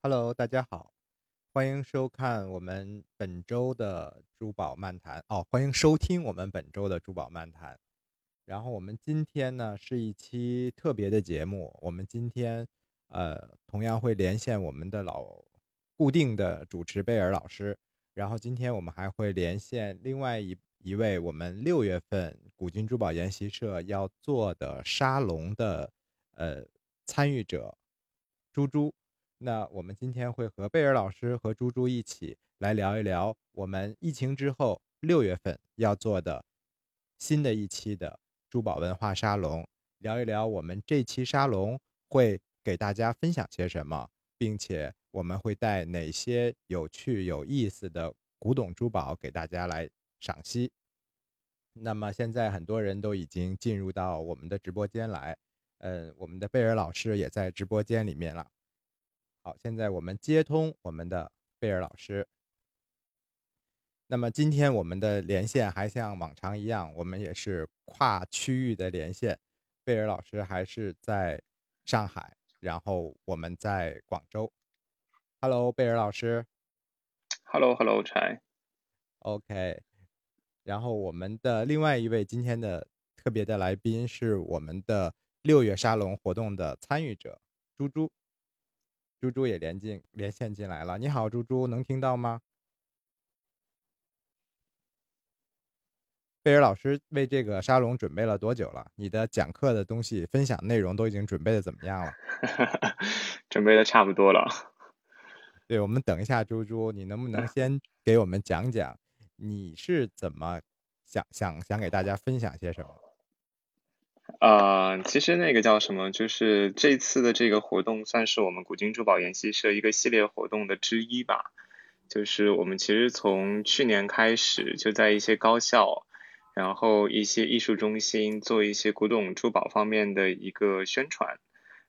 Hello，大家好，欢迎收看我们本周的珠宝漫谈哦，欢迎收听我们本周的珠宝漫谈。然后我们今天呢是一期特别的节目，我们今天呃同样会连线我们的老固定的主持贝尔老师，然后今天我们还会连线另外一一位我们六月份古今珠宝研习社要做的沙龙的呃参与者猪猪。那我们今天会和贝尔老师和猪猪一起来聊一聊我们疫情之后六月份要做的新的一期的珠宝文化沙龙，聊一聊我们这期沙龙会给大家分享些什么，并且我们会带哪些有趣有意思的古董珠宝给大家来赏析。那么现在很多人都已经进入到我们的直播间来，呃，我们的贝尔老师也在直播间里面了。好，现在我们接通我们的贝尔老师。那么今天我们的连线还像往常一样，我们也是跨区域的连线。贝尔老师还是在上海，然后我们在广州。Hello，贝尔老师。Hello，Hello，柴。OK。然后我们的另外一位今天的特别的来宾是我们的六月沙龙活动的参与者猪猪。猪猪也连进连线进来了，你好，猪猪，能听到吗？贝尔老师为这个沙龙准备了多久了？你的讲课的东西、分享内容都已经准备的怎么样了？准备的差不多了。对，我们等一下，猪猪，你能不能先给我们讲讲你是怎么想想想给大家分享些什么？呃，其实那个叫什么，就是这次的这个活动算是我们古今珠宝研习社一个系列活动的之一吧。就是我们其实从去年开始就在一些高校，然后一些艺术中心做一些古董珠宝方面的一个宣传。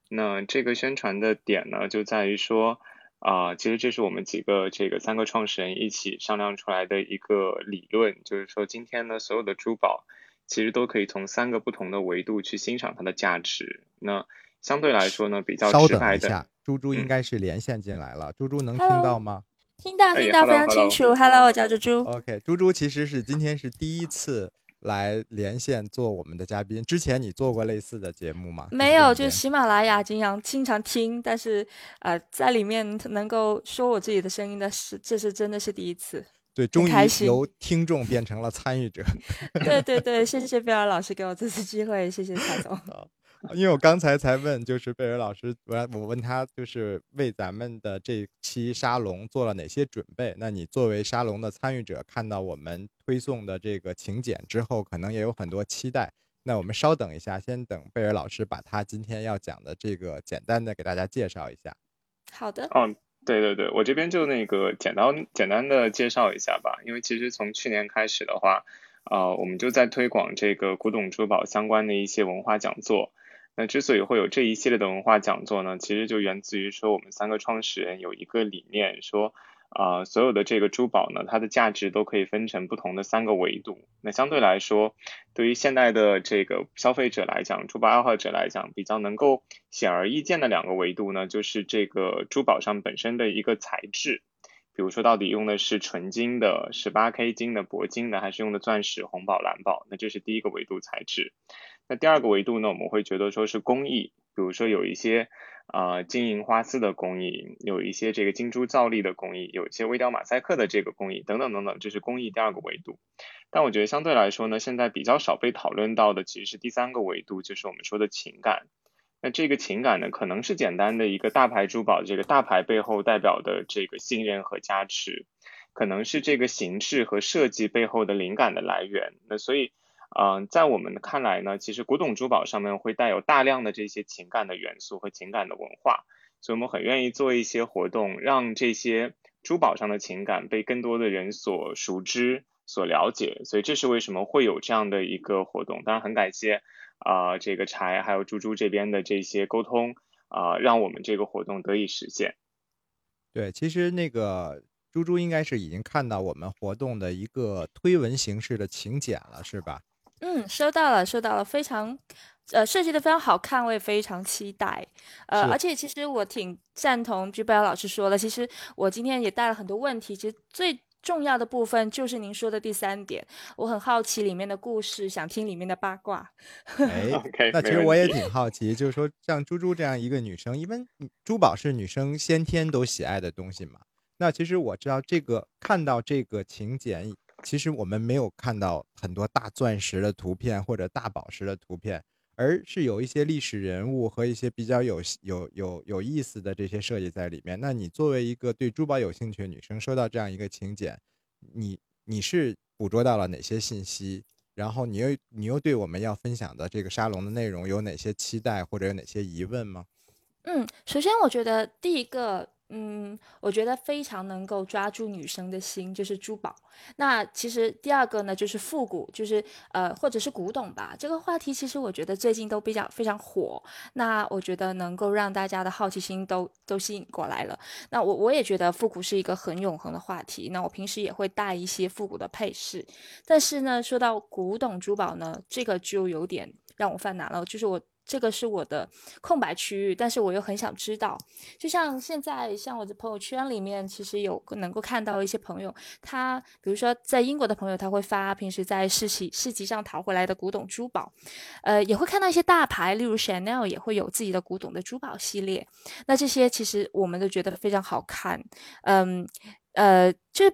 那这个宣传的点呢，就在于说，啊，其实这是我们几个这个三个创始人一起商量出来的一个理论，就是说今天呢所有的珠宝。其实都可以从三个不同的维度去欣赏它的价值。那相对来说呢，比较直白的，猪猪应该是连线进来了。猪猪能听到吗？听到，听到非常清楚。Hello，我叫猪猪。OK，猪猪其实是今天是第一次来连线做我们的嘉宾。之前你做过类似的节目吗？没有，就是喜马拉雅经常经常听，但是呃，在里面能够说我自己的声音的是，这是真的是第一次。对，终于由听众变成了参与者。对对对，谢谢贝尔老师给我这次机会，谢谢蔡总。因为我刚才才问，就是贝尔老师，我我问他，就是为咱们的这期沙龙做了哪些准备？那你作为沙龙的参与者，看到我们推送的这个请柬之后，可能也有很多期待。那我们稍等一下，先等贝尔老师把他今天要讲的这个简单的给大家介绍一下。好的。嗯。对对对，我这边就那个简单简单的介绍一下吧，因为其实从去年开始的话，啊，我们就在推广这个古董珠宝相关的一些文化讲座。那之所以会有这一系列的文化讲座呢，其实就源自于说我们三个创始人有一个理念说。啊，所有的这个珠宝呢，它的价值都可以分成不同的三个维度。那相对来说，对于现代的这个消费者来讲，珠宝爱好者来讲，比较能够显而易见的两个维度呢，就是这个珠宝上本身的一个材质，比如说到底用的是纯金的、十八 K 金的、铂金的，还是用的钻石、红宝、蓝宝？那这是第一个维度材质。那第二个维度呢，我们会觉得说是工艺，比如说有一些。啊，金银花丝的工艺，有一些这个金珠造粒的工艺，有一些微雕马赛克的这个工艺，等等等等，这是工艺第二个维度。但我觉得相对来说呢，现在比较少被讨论到的，其实是第三个维度，就是我们说的情感。那这个情感呢，可能是简单的一个大牌珠宝，这个大牌背后代表的这个信任和加持，可能是这个形式和设计背后的灵感的来源。那所以。嗯，在我们看来呢，其实古董珠宝上面会带有大量的这些情感的元素和情感的文化，所以我们很愿意做一些活动，让这些珠宝上的情感被更多的人所熟知、所了解。所以这是为什么会有这样的一个活动。当然很感谢啊，这个柴还有猪猪这边的这些沟通啊，让我们这个活动得以实现。对，其实那个猪猪应该是已经看到我们活动的一个推文形式的请柬了，是吧？嗯，收到了，收到了，非常，呃，设计的非常好看，我也非常期待。呃，而且其实我挺赞同居贝老师说的，其实我今天也带了很多问题，其实最重要的部分就是您说的第三点，我很好奇里面的故事，想听里面的八卦。哎，那其实我也挺好奇，就是说像猪猪这样一个女生，因为珠宝是女生先天都喜爱的东西嘛。那其实我知道这个，看到这个请柬。其实我们没有看到很多大钻石的图片或者大宝石的图片，而是有一些历史人物和一些比较有有有有意思的这些设计在里面。那你作为一个对珠宝有兴趣的女生，收到这样一个请柬，你你是捕捉到了哪些信息？然后你又你又对我们要分享的这个沙龙的内容有哪些期待或者有哪些疑问吗？嗯，首先我觉得第一个。嗯，我觉得非常能够抓住女生的心，就是珠宝。那其实第二个呢，就是复古，就是呃，或者是古董吧。这个话题其实我觉得最近都比较非常火。那我觉得能够让大家的好奇心都都吸引过来了。那我我也觉得复古是一个很永恒的话题。那我平时也会带一些复古的配饰。但是呢，说到古董珠宝呢，这个就有点让我犯难了，就是我。这个是我的空白区域，但是我又很想知道。就像现在，像我的朋友圈里面，其实有能够看到一些朋友，他比如说在英国的朋友，他会发平时在市集市集上淘回来的古董珠宝，呃，也会看到一些大牌，例如 Chanel 也会有自己的古董的珠宝系列。那这些其实我们都觉得非常好看，嗯，呃，就。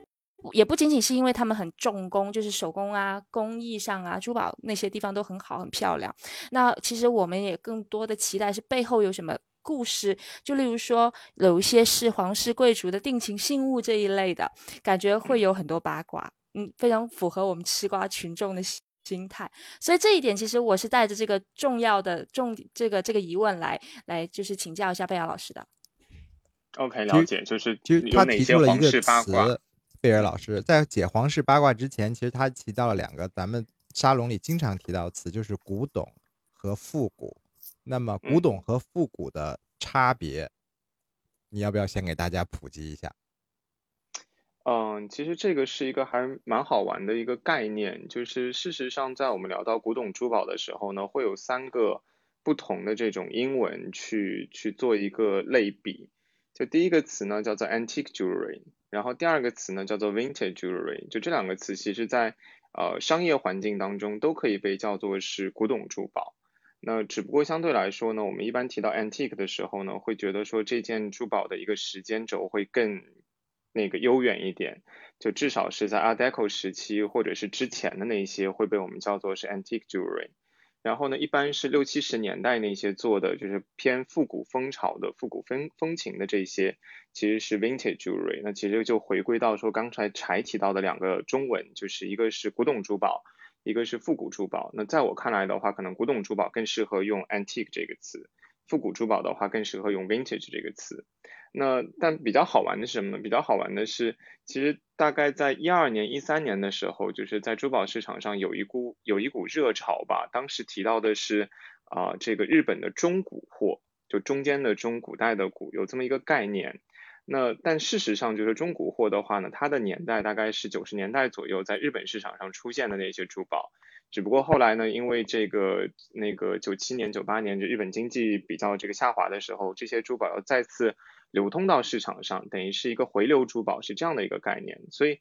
也不仅仅是因为他们很重工，就是手工啊、工艺上啊、珠宝那些地方都很好、很漂亮。那其实我们也更多的期待是背后有什么故事，就例如说有一些是皇室贵族的定情信物这一类的，感觉会有很多八卦。嗯，非常符合我们吃瓜群众的心态。所以这一点其实我是带着这个重要的重这个这个疑问来来就是请教一下贝瑶老师的。OK，了解，就是就有哪些皇室八卦。贝尔老师在解皇室八卦之前，其实他提到了两个咱们沙龙里经常提到的词，就是古董和复古。那么，古董和复古的差别，你要不要先给大家普及一下？嗯，其实这个是一个还蛮好玩的一个概念，就是事实上，在我们聊到古董珠宝的时候呢，会有三个不同的这种英文去去做一个类比。就第一个词呢，叫做 antique jewelry。然后第二个词呢叫做 vintage jewelry，就这两个词其实在呃商业环境当中都可以被叫做是古董珠宝。那只不过相对来说呢，我们一般提到 antique 的时候呢，会觉得说这件珠宝的一个时间轴会更那个悠远一点，就至少是在 Art Deco 时期或者是之前的那些会被我们叫做是 antique jewelry。然后呢，一般是六七十年代那些做的，就是偏复古风潮的、复古风风情的这些，其实是 vintage jewelry。那其实就回归到说刚才柴提到的两个中文，就是一个是古董珠宝，一个是复古珠宝。那在我看来的话，可能古董珠宝更适合用 antique 这个词，复古珠宝的话更适合用 vintage 这个词。那但比较好玩的是什么呢？比较好玩的是，其实大概在一二年、一三年的时候，就是在珠宝市场上有一股有一股热潮吧。当时提到的是啊，这个日本的中古货，就中间的中古代的古，有这么一个概念。那但事实上，就是中古货的话呢，它的年代大概是九十年代左右，在日本市场上出现的那些珠宝。只不过后来呢，因为这个那个九七年、九八年，就日本经济比较这个下滑的时候，这些珠宝要再次。流通到市场上，等于是一个回流珠宝，是这样的一个概念。所以，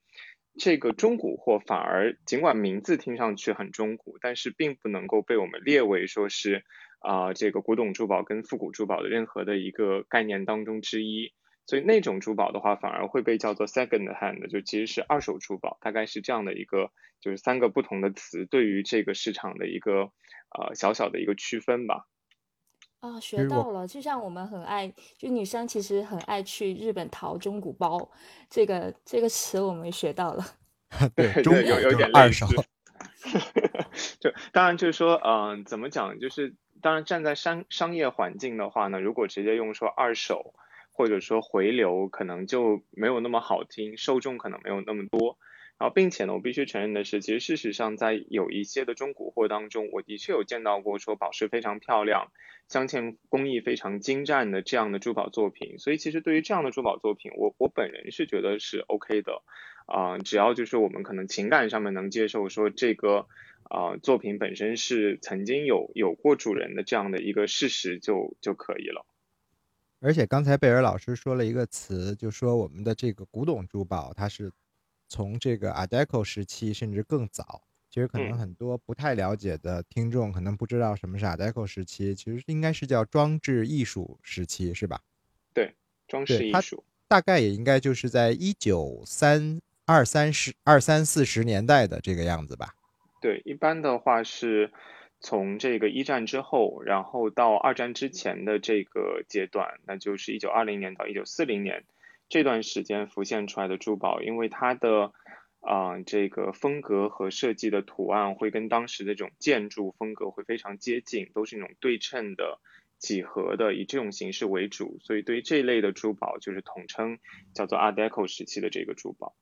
这个中古货反而尽管名字听上去很中古，但是并不能够被我们列为说是啊这个古董珠宝跟复古珠宝的任何的一个概念当中之一。所以那种珠宝的话，反而会被叫做 second hand，就其实是二手珠宝。大概是这样的一个，就是三个不同的词对于这个市场的一个呃小小的一个区分吧。啊，学到了！就像我们很爱，就女生其实很爱去日本淘中古包，这个这个词我们学到了。对，有有点二手。就当然就是说，嗯，怎么讲？就是当然站在商商业环境的话呢，如果直接用说二手或者说回流，可能就没有那么好听，受众可能没有那么多。然后，并且呢，我必须承认的是，其实事实上，在有一些的中古货当中，我的确有见到过说宝石非常漂亮、镶嵌工艺非常精湛的这样的珠宝作品。所以，其实对于这样的珠宝作品，我我本人是觉得是 OK 的，啊，只要就是我们可能情感上面能接受说这个啊作品本身是曾经有有过主人的这样的一个事实就就可以了。而且刚才贝尔老师说了一个词，就说我们的这个古董珠宝，它是从这个 Art Deco 时期甚至更早。其实可能很多不太了解的听众可能不知道什么是 Art Deco 时期，其实应该是叫装置艺术时期，是吧？对，装饰艺术大概也应该就是在一九三二三十二三四十年代的这个样子吧？对，一般的话是。从这个一战之后，然后到二战之前的这个阶段，那就是一九二零年到一九四零年这段时间浮现出来的珠宝，因为它的啊这个风格和设计的图案会跟当时的这种建筑风格会非常接近，都是那种对称的几何的，以这种形式为主，所以对于这类的珠宝就是统称叫做 Art Deco 时期的这个珠宝。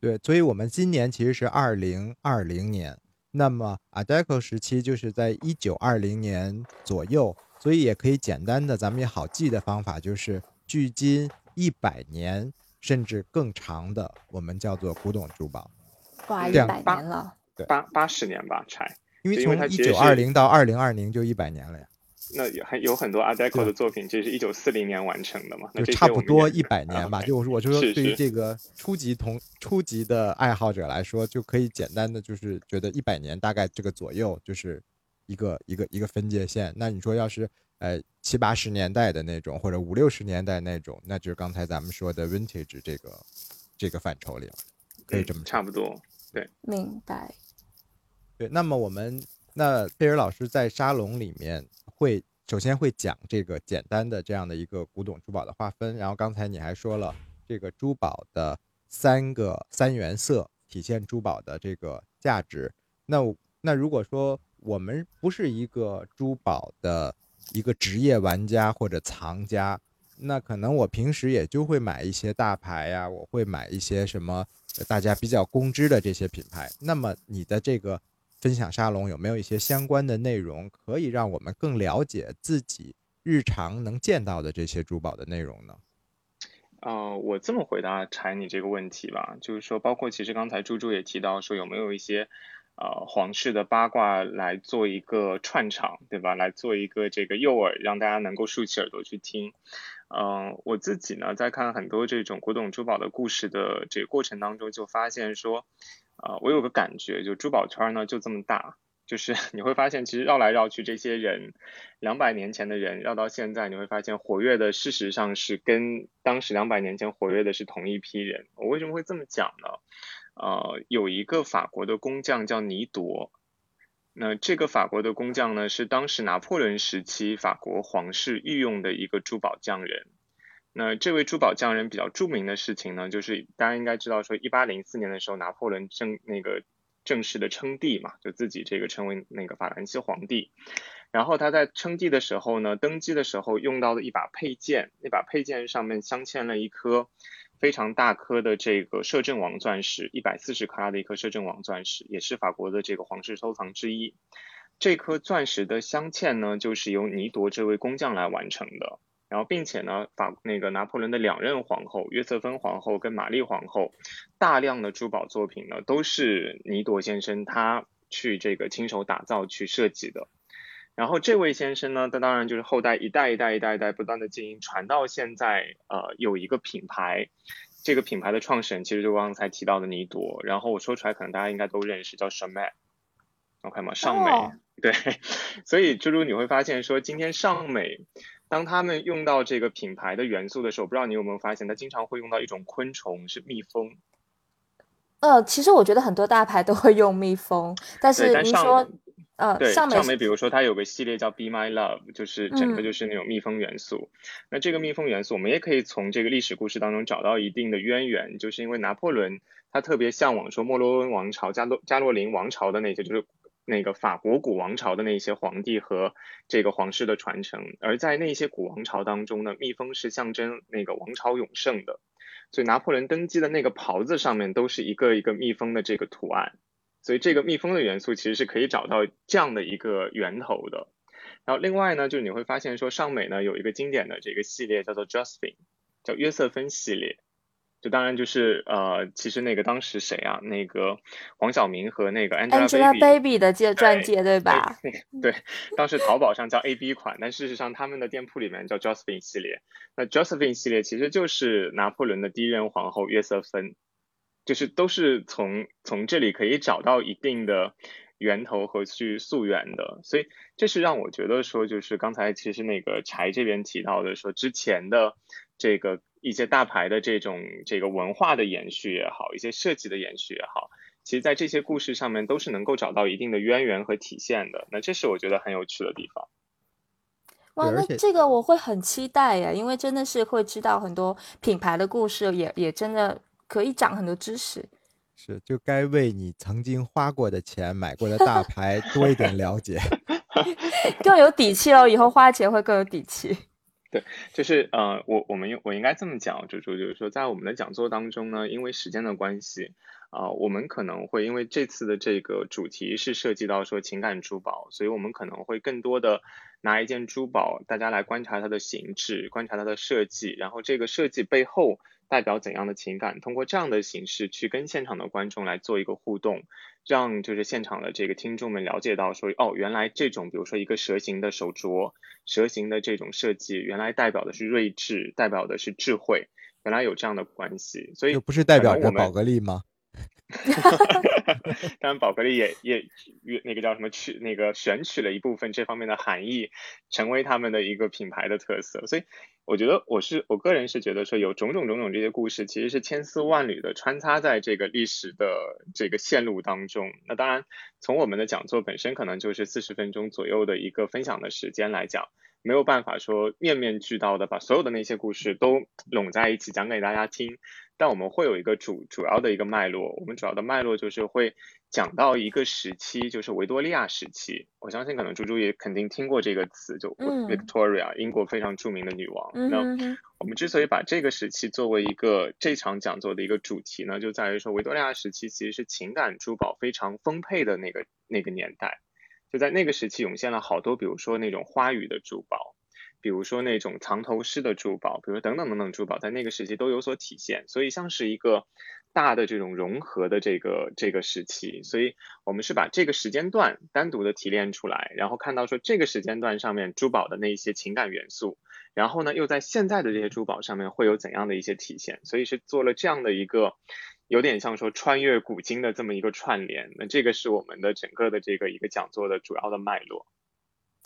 对，所以我们今年其实是二零二零年。那么，Art Deco 时期就是在一九二零年左右，所以也可以简单的，咱们也好记的方法就是，距今一百年甚至更长的，我们叫做古董珠宝。哇，一百年了，对，八八十年吧，才，因为从一九二零到二零二零就一百年了呀。那有很有很多 Art Deco 的作品，这是一九四零年完成的嘛？就差不多一百年吧。就我我就说，对于这个初级同初级的爱好者来说，就可以简单的就是觉得一百年大概这个左右就是一个一个一个分界线。那你说要是呃七八十年代的那种，或者五六十年代那种，那就是刚才咱们说的 Vintage 这个这个范畴里了，可以这么差不多。对，明白。对，那么我们那贝尔老师在沙龙里面。会首先会讲这个简单的这样的一个古董珠宝的划分，然后刚才你还说了这个珠宝的三个三原色体现珠宝的这个价值。那那如果说我们不是一个珠宝的一个职业玩家或者藏家，那可能我平时也就会买一些大牌呀，我会买一些什么大家比较公知的这些品牌。那么你的这个。分享沙龙有没有一些相关的内容，可以让我们更了解自己日常能见到的这些珠宝的内容呢？呃，我这么回答柴你这个问题吧，就是说，包括其实刚才猪猪也提到说，有没有一些呃皇室的八卦来做一个串场，对吧？来做一个这个诱饵，让大家能够竖起耳朵去听。嗯，我自己呢，在看很多这种古董珠宝的故事的这个过程当中，就发现说。啊，我有个感觉，就珠宝圈呢就这么大，就是 你会发现，其实绕来绕去这些人，两百年前的人绕到现在，你会发现活跃的事实上是跟当时两百年前活跃的是同一批人。我为什么会这么讲呢？呃，有一个法国的工匠叫尼铎，那这个法国的工匠呢是当时拿破仑时期法国皇室御用的一个珠宝匠人。那这位珠宝匠人比较著名的事情呢，就是大家应该知道，说一八零四年的时候，拿破仑正那个正式的称帝嘛，就自己这个称为那个法兰西皇帝。然后他在称帝的时候呢，登基的时候用到的一把佩剑，那把佩剑上面镶嵌了一颗非常大颗的这个摄政王钻石，一百四十克拉的一颗摄政王钻石，也是法国的这个皇室收藏之一。这颗钻石的镶嵌呢，就是由尼铎这位工匠来完成的。然后，并且呢，法那个拿破仑的两任皇后约瑟芬皇后跟玛丽皇后，大量的珠宝作品呢，都是尼朵先生他去这个亲手打造去设计的。然后这位先生呢，他当然就是后代一代一代一代一代不断的经营，传到现在，呃，有一个品牌，这个品牌的创始人其实就刚才提到的尼朵。然后我说出来，可能大家应该都认识，叫 Chanel，OK 吗？尚美，对。所以猪猪你会发现说，今天尚美。当他们用到这个品牌的元素的时候，不知道你有没有发现，他经常会用到一种昆虫，是蜜蜂。呃，其实我觉得很多大牌都会用蜜蜂，但是您说，呃，对，上美，比如说它有个系列叫 Be My Love，就是整个就是那种蜜蜂元素。那这个蜜蜂元素，我们也可以从这个历史故事当中找到一定的渊源，就是因为拿破仑他特别向往说莫洛温王朝、加洛加洛林王朝的那些，就是。那个法国古王朝的那些皇帝和这个皇室的传承，而在那些古王朝当中呢，蜜蜂是象征那个王朝永盛的，所以拿破仑登基的那个袍子上面都是一个一个蜜蜂的这个图案，所以这个蜜蜂的元素其实是可以找到这样的一个源头的。然后另外呢，就是你会发现说尚美呢有一个经典的这个系列叫做 Josephine，叫约瑟芬系列。就当然就是呃，其实那个当时谁啊？那个黄晓明和那个 Angelababy 的借钻戒对吧？对，当时淘宝上叫 AB 款，但事实上他们的店铺里面叫 Josephine 系列。那 Josephine 系列其实就是拿破仑的第一任皇后约瑟芬，就是都是从从这里可以找到一定的源头和去溯源的。所以这是让我觉得说，就是刚才其实那个柴这边提到的说之前的这个。一些大牌的这种这个文化的延续也好，一些设计的延续也好，其实，在这些故事上面都是能够找到一定的渊源和体现的。那这是我觉得很有趣的地方。哇，那这个我会很期待呀，因为真的是会知道很多品牌的故事，也也真的可以长很多知识。是，就该为你曾经花过的钱买过的大牌多一点了解，更有底气了。以后花钱会更有底气。对，就是呃，我我们我应该这么讲，猪猪就是说，在我们的讲座当中呢，因为时间的关系，啊，我们可能会因为这次的这个主题是涉及到说情感珠宝，所以我们可能会更多的拿一件珠宝，大家来观察它的形制，观察它的设计，然后这个设计背后。代表怎样的情感？通过这样的形式去跟现场的观众来做一个互动，让就是现场的这个听众们了解到说，哦，原来这种比如说一个蛇形的手镯，蛇形的这种设计，原来代表的是睿智，代表的是智慧，原来有这样的关系。所以不是代表着宝格丽吗？当然，宝格丽也也那个叫什么取那个选取了一部分这方面的含义，成为他们的一个品牌的特色。所以我觉得我是我个人是觉得说有种种种种这些故事，其实是千丝万缕的穿插在这个历史的这个线路当中。那当然，从我们的讲座本身可能就是四十分钟左右的一个分享的时间来讲，没有办法说面面俱到的把所有的那些故事都拢在一起讲给大家听。但我们会有一个主主要的一个脉络，我们主要的脉络就是会讲到一个时期，就是维多利亚时期。我相信可能猪猪也肯定听过这个词，就 Victoria，英国非常著名的女王。那我们之所以把这个时期作为一个这场讲座的一个主题呢，就在于说维多利亚时期其实是情感珠宝非常丰沛的那个那个年代，就在那个时期涌现了好多，比如说那种花语的珠宝。比如说那种藏头诗的珠宝，比如等等等等珠宝，在那个时期都有所体现，所以像是一个大的这种融合的这个这个时期，所以我们是把这个时间段单独的提炼出来，然后看到说这个时间段上面珠宝的那一些情感元素，然后呢又在现在的这些珠宝上面会有怎样的一些体现，所以是做了这样的一个有点像说穿越古今的这么一个串联，那这个是我们的整个的这个一个讲座的主要的脉络。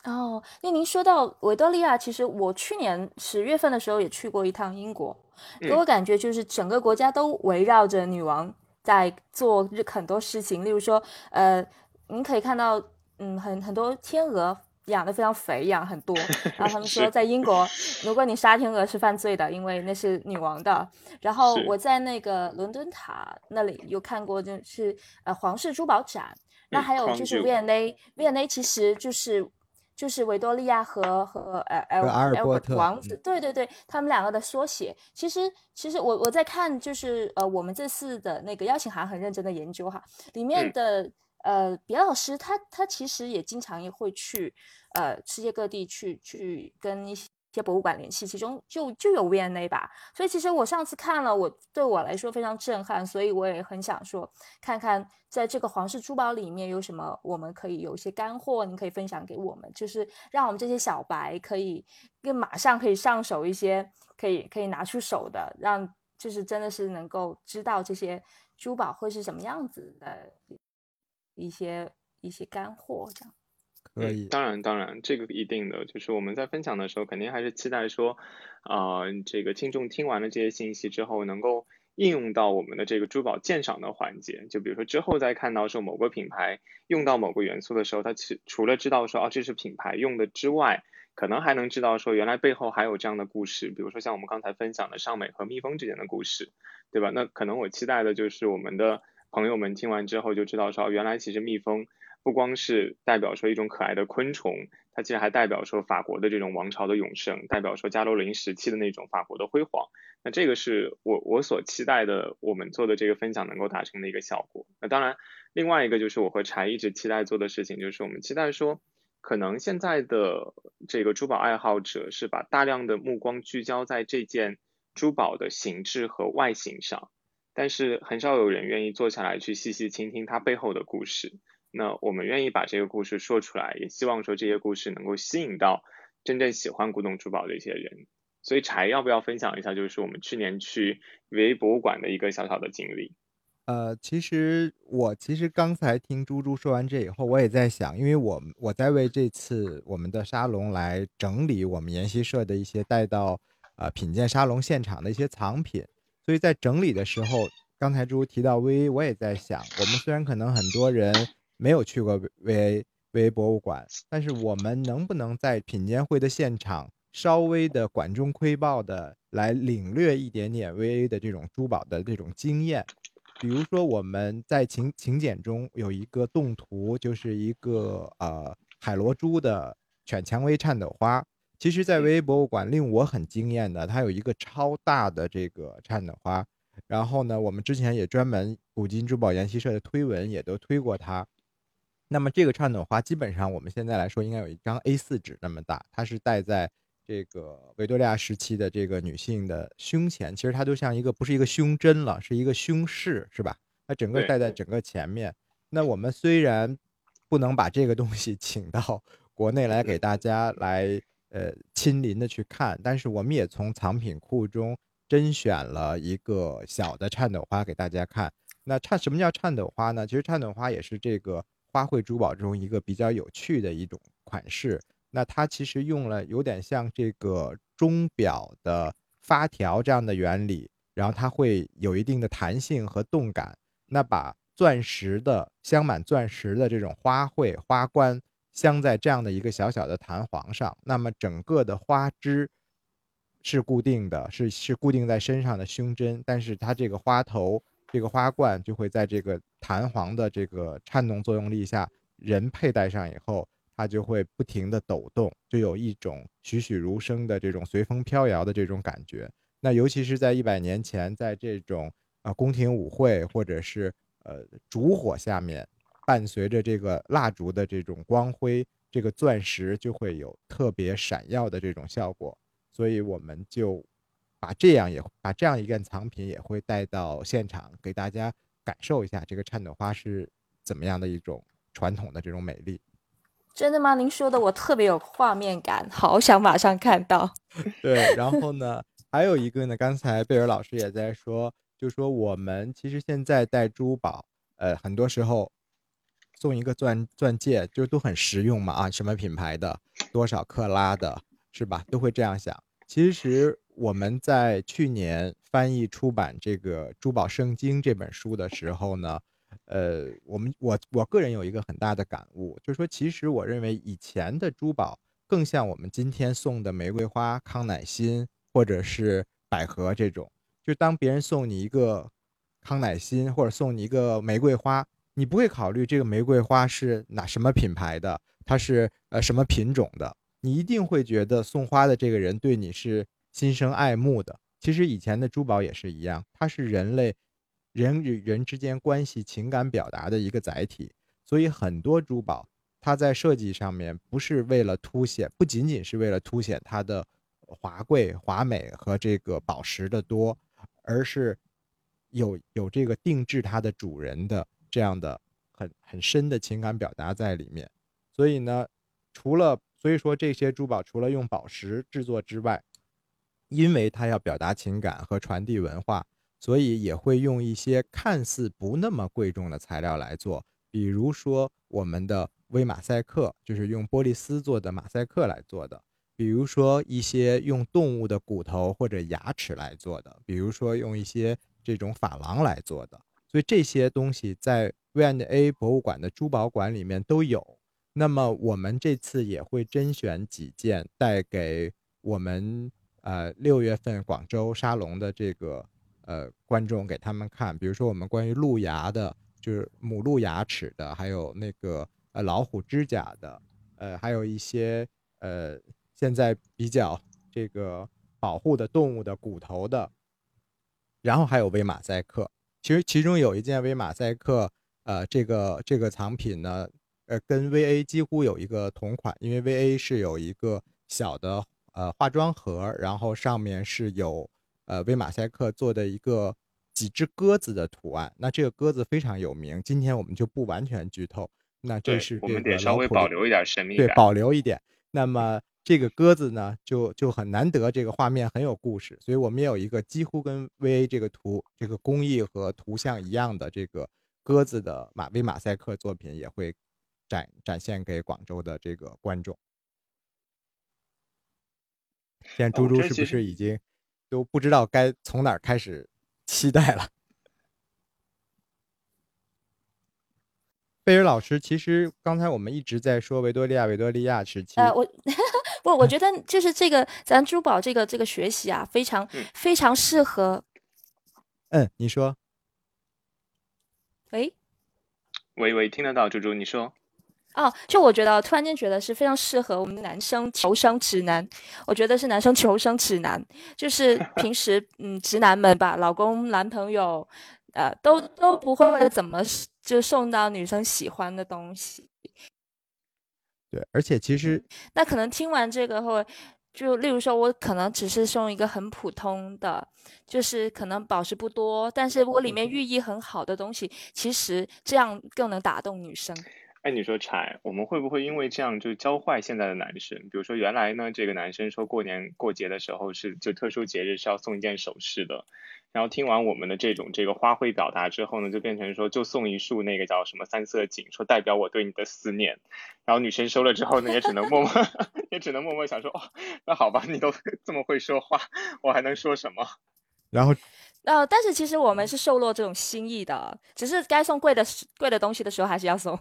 哦，那您说到维多利亚，其实我去年十月份的时候也去过一趟英国，给我感觉就是整个国家都围绕着女王在做很多事情。例如说，呃，您可以看到，嗯，很很多天鹅养的非常肥，养很多。然后他们说，在英国，如果你杀天鹅是犯罪的，因为那是女王的。然后我在那个伦敦塔那里有看过，就是呃皇室珠宝展。那还有就是 V&A，V&A 其实就是。就是维多利亚和和呃呃阿尔伯特王子，对对对，他们两个的缩写。其实其实我我在看，就是呃我们这次的那个邀请函很认真的研究哈，里面的呃别老师他他其实也经常也会去呃世界各地去去跟一些。博物馆联系，其中就就有 V&A 吧，所以其实我上次看了，我对我来说非常震撼，所以我也很想说，看看在这个皇室珠宝里面有什么，我们可以有一些干货，你可以分享给我们，就是让我们这些小白可以跟马上可以上手一些，可以可以拿出手的，让就是真的是能够知道这些珠宝会是什么样子的一些一些干货，这样。嗯，当然，当然，这个一定的，就是我们在分享的时候，肯定还是期待说，啊，这个听众听完了这些信息之后，能够应用到我们的这个珠宝鉴赏的环节。就比如说之后再看到说某个品牌用到某个元素的时候，它其除了知道说哦这是品牌用的之外，可能还能知道说原来背后还有这样的故事。比如说像我们刚才分享的尚美和蜜蜂之间的故事，对吧？那可能我期待的就是我们的朋友们听完之后就知道说，原来其实蜜蜂。不光是代表说一种可爱的昆虫，它其实还代表说法国的这种王朝的永盛，代表说加洛林时期的那种法国的辉煌。那这个是我我所期待的，我们做的这个分享能够达成的一个效果。那当然，另外一个就是我和柴一直期待做的事情，就是我们期待说，可能现在的这个珠宝爱好者是把大量的目光聚焦在这件珠宝的形制和外形上，但是很少有人愿意坐下来去细细倾听它背后的故事。那我们愿意把这个故事说出来，也希望说这些故事能够吸引到真正喜欢古董珠宝的一些人。所以柴要不要分享一下，就是我们去年去 V 博物馆的一个小小的经历？呃，其实我其实刚才听猪猪说完这以后，我也在想，因为我我在为这次我们的沙龙来整理我们研习社的一些带到呃品鉴沙龙现场的一些藏品，所以在整理的时候，刚才猪提到 VA，我也在想，我们虽然可能很多人没有去过 VA VA 博物馆，但是我们能不能在品鉴会的现场稍微的管中窥豹的来领略一点点 VA 的这种珠宝的这种经验？比如说，我们在请请柬中有一个动图，就是一个呃海螺珠的犬蔷薇颤抖花。其实，在维博物馆令我很惊艳的，它有一个超大的这个颤抖花。然后呢，我们之前也专门古今珠宝研习社的推文也都推过它。那么这个颤抖花，基本上我们现在来说应该有一张 A4 纸那么大，它是戴在。这个维多利亚时期的这个女性的胸前，其实它就像一个不是一个胸针了，是一个胸饰，是吧？它整个戴在整个前面。那我们虽然不能把这个东西 请到国内来给大家来呃亲临的去看，但是我们也从藏品库中甄选了一个小的颤抖花给大家看。那颤什么叫颤抖花呢？其实颤抖花也是这个花卉珠宝中一个比较有趣的一种款式。那它其实用了有点像这个钟表的发条这样的原理，然后它会有一定的弹性和动感。那把钻石的镶满钻石的这种花卉花冠镶在这样的一个小小的弹簧上，那么整个的花枝是固定的，是是固定在身上的胸针，但是它这个花头这个花冠就会在这个弹簧的这个颤动作用力下，人佩戴上以后。它就会不停地抖动，就有一种栩栩如生的这种随风飘摇的这种感觉。那尤其是在一百年前，在这种啊宫廷舞会或者是呃烛火下面，伴随着这个蜡烛的这种光辉，这个钻石就会有特别闪耀的这种效果。所以我们就把这样也把这样一件藏品也会带到现场，给大家感受一下这个颤抖花是怎么样的一种传统的这种美丽。真的吗？您说的我特别有画面感，好想马上看到。对，然后呢，还有一个呢，刚才贝尔老师也在说，就说我们其实现在戴珠宝，呃，很多时候送一个钻钻戒就都很实用嘛，啊，什么品牌的，多少克拉的，是吧？都会这样想。其实我们在去年翻译出版这个《珠宝圣经》这本书的时候呢。呃，我们我我个人有一个很大的感悟，就是说，其实我认为以前的珠宝更像我们今天送的玫瑰花、康乃馨或者是百合这种。就当别人送你一个康乃馨或者送你一个玫瑰花，你不会考虑这个玫瑰花是哪什么品牌的，它是呃什么品种的，你一定会觉得送花的这个人对你是心生爱慕的。其实以前的珠宝也是一样，它是人类。人与人之间关系、情感表达的一个载体，所以很多珠宝，它在设计上面不是为了凸显，不仅仅是为了凸显它的华贵、华美和这个宝石的多，而是有有这个定制它的主人的这样的很很深的情感表达在里面。所以呢，除了所以说这些珠宝除了用宝石制作之外，因为它要表达情感和传递文化。所以也会用一些看似不那么贵重的材料来做，比如说我们的微马赛克，就是用玻璃丝做的马赛克来做的；比如说一些用动物的骨头或者牙齿来做的；比如说用一些这种珐琅来做的。所以这些东西在 V&A 博物馆的珠宝馆里面都有。那么我们这次也会甄选几件带给我们呃六月份广州沙龙的这个。呃，观众给他们看，比如说我们关于鹿牙的，就是母鹿牙齿的，还有那个呃老虎指甲的，呃，还有一些呃现在比较这个保护的动物的骨头的，然后还有微马赛克。其实其中有一件微马赛克，呃，这个这个藏品呢，呃，跟 VA 几乎有一个同款，因为 VA 是有一个小的呃化妆盒，然后上面是有。呃威马赛克做的一个几只鸽子的图案。那这个鸽子非常有名，今天我们就不完全剧透。那这是我们得稍微保留一点神秘感，对，保留一点。那么这个鸽子呢，就就很难得，这个画面很有故事，所以我们也有一个几乎跟 VA 这个图、这个工艺和图像一样的这个鸽子的马威马赛克作品，也会展展现给广州的这个观众。现在猪猪是不是已经都不知道该从哪儿开始期待了？贝尔老师，其实刚才我们一直在说维多利亚，维多利亚时期。呃，我 不，我觉得就是这个咱珠宝这个这个学习啊，非常非常适合。嗯，你说。喂。喂喂，听得到，猪猪，你说。哦，就我觉得，突然间觉得是非常适合我们男生求生指南。我觉得是男生求生指南，就是 平时嗯，直男们吧，老公、男朋友。呃，都都不会怎么就送到女生喜欢的东西。对，而且其实那可能听完这个后，就例如说，我可能只是送一个很普通的，就是可能宝石不多，但是我里面寓意很好的东西，其实这样更能打动女生。哎，你说柴，我们会不会因为这样就教坏现在的男生？比如说原来呢，这个男生说过年过节的时候是就特殊节日是要送一件首饰的。然后听完我们的这种这个花卉表达之后呢，就变成说就送一束那个叫什么三色堇，说代表我对你的思念。然后女生收了之后呢，也只能默默 也只能默默想说，哦，那好吧，你都 这么会说话，我还能说什么？然后，呃，但是其实我们是受落这种心意的，只是该送贵的贵的东西的时候还是要送。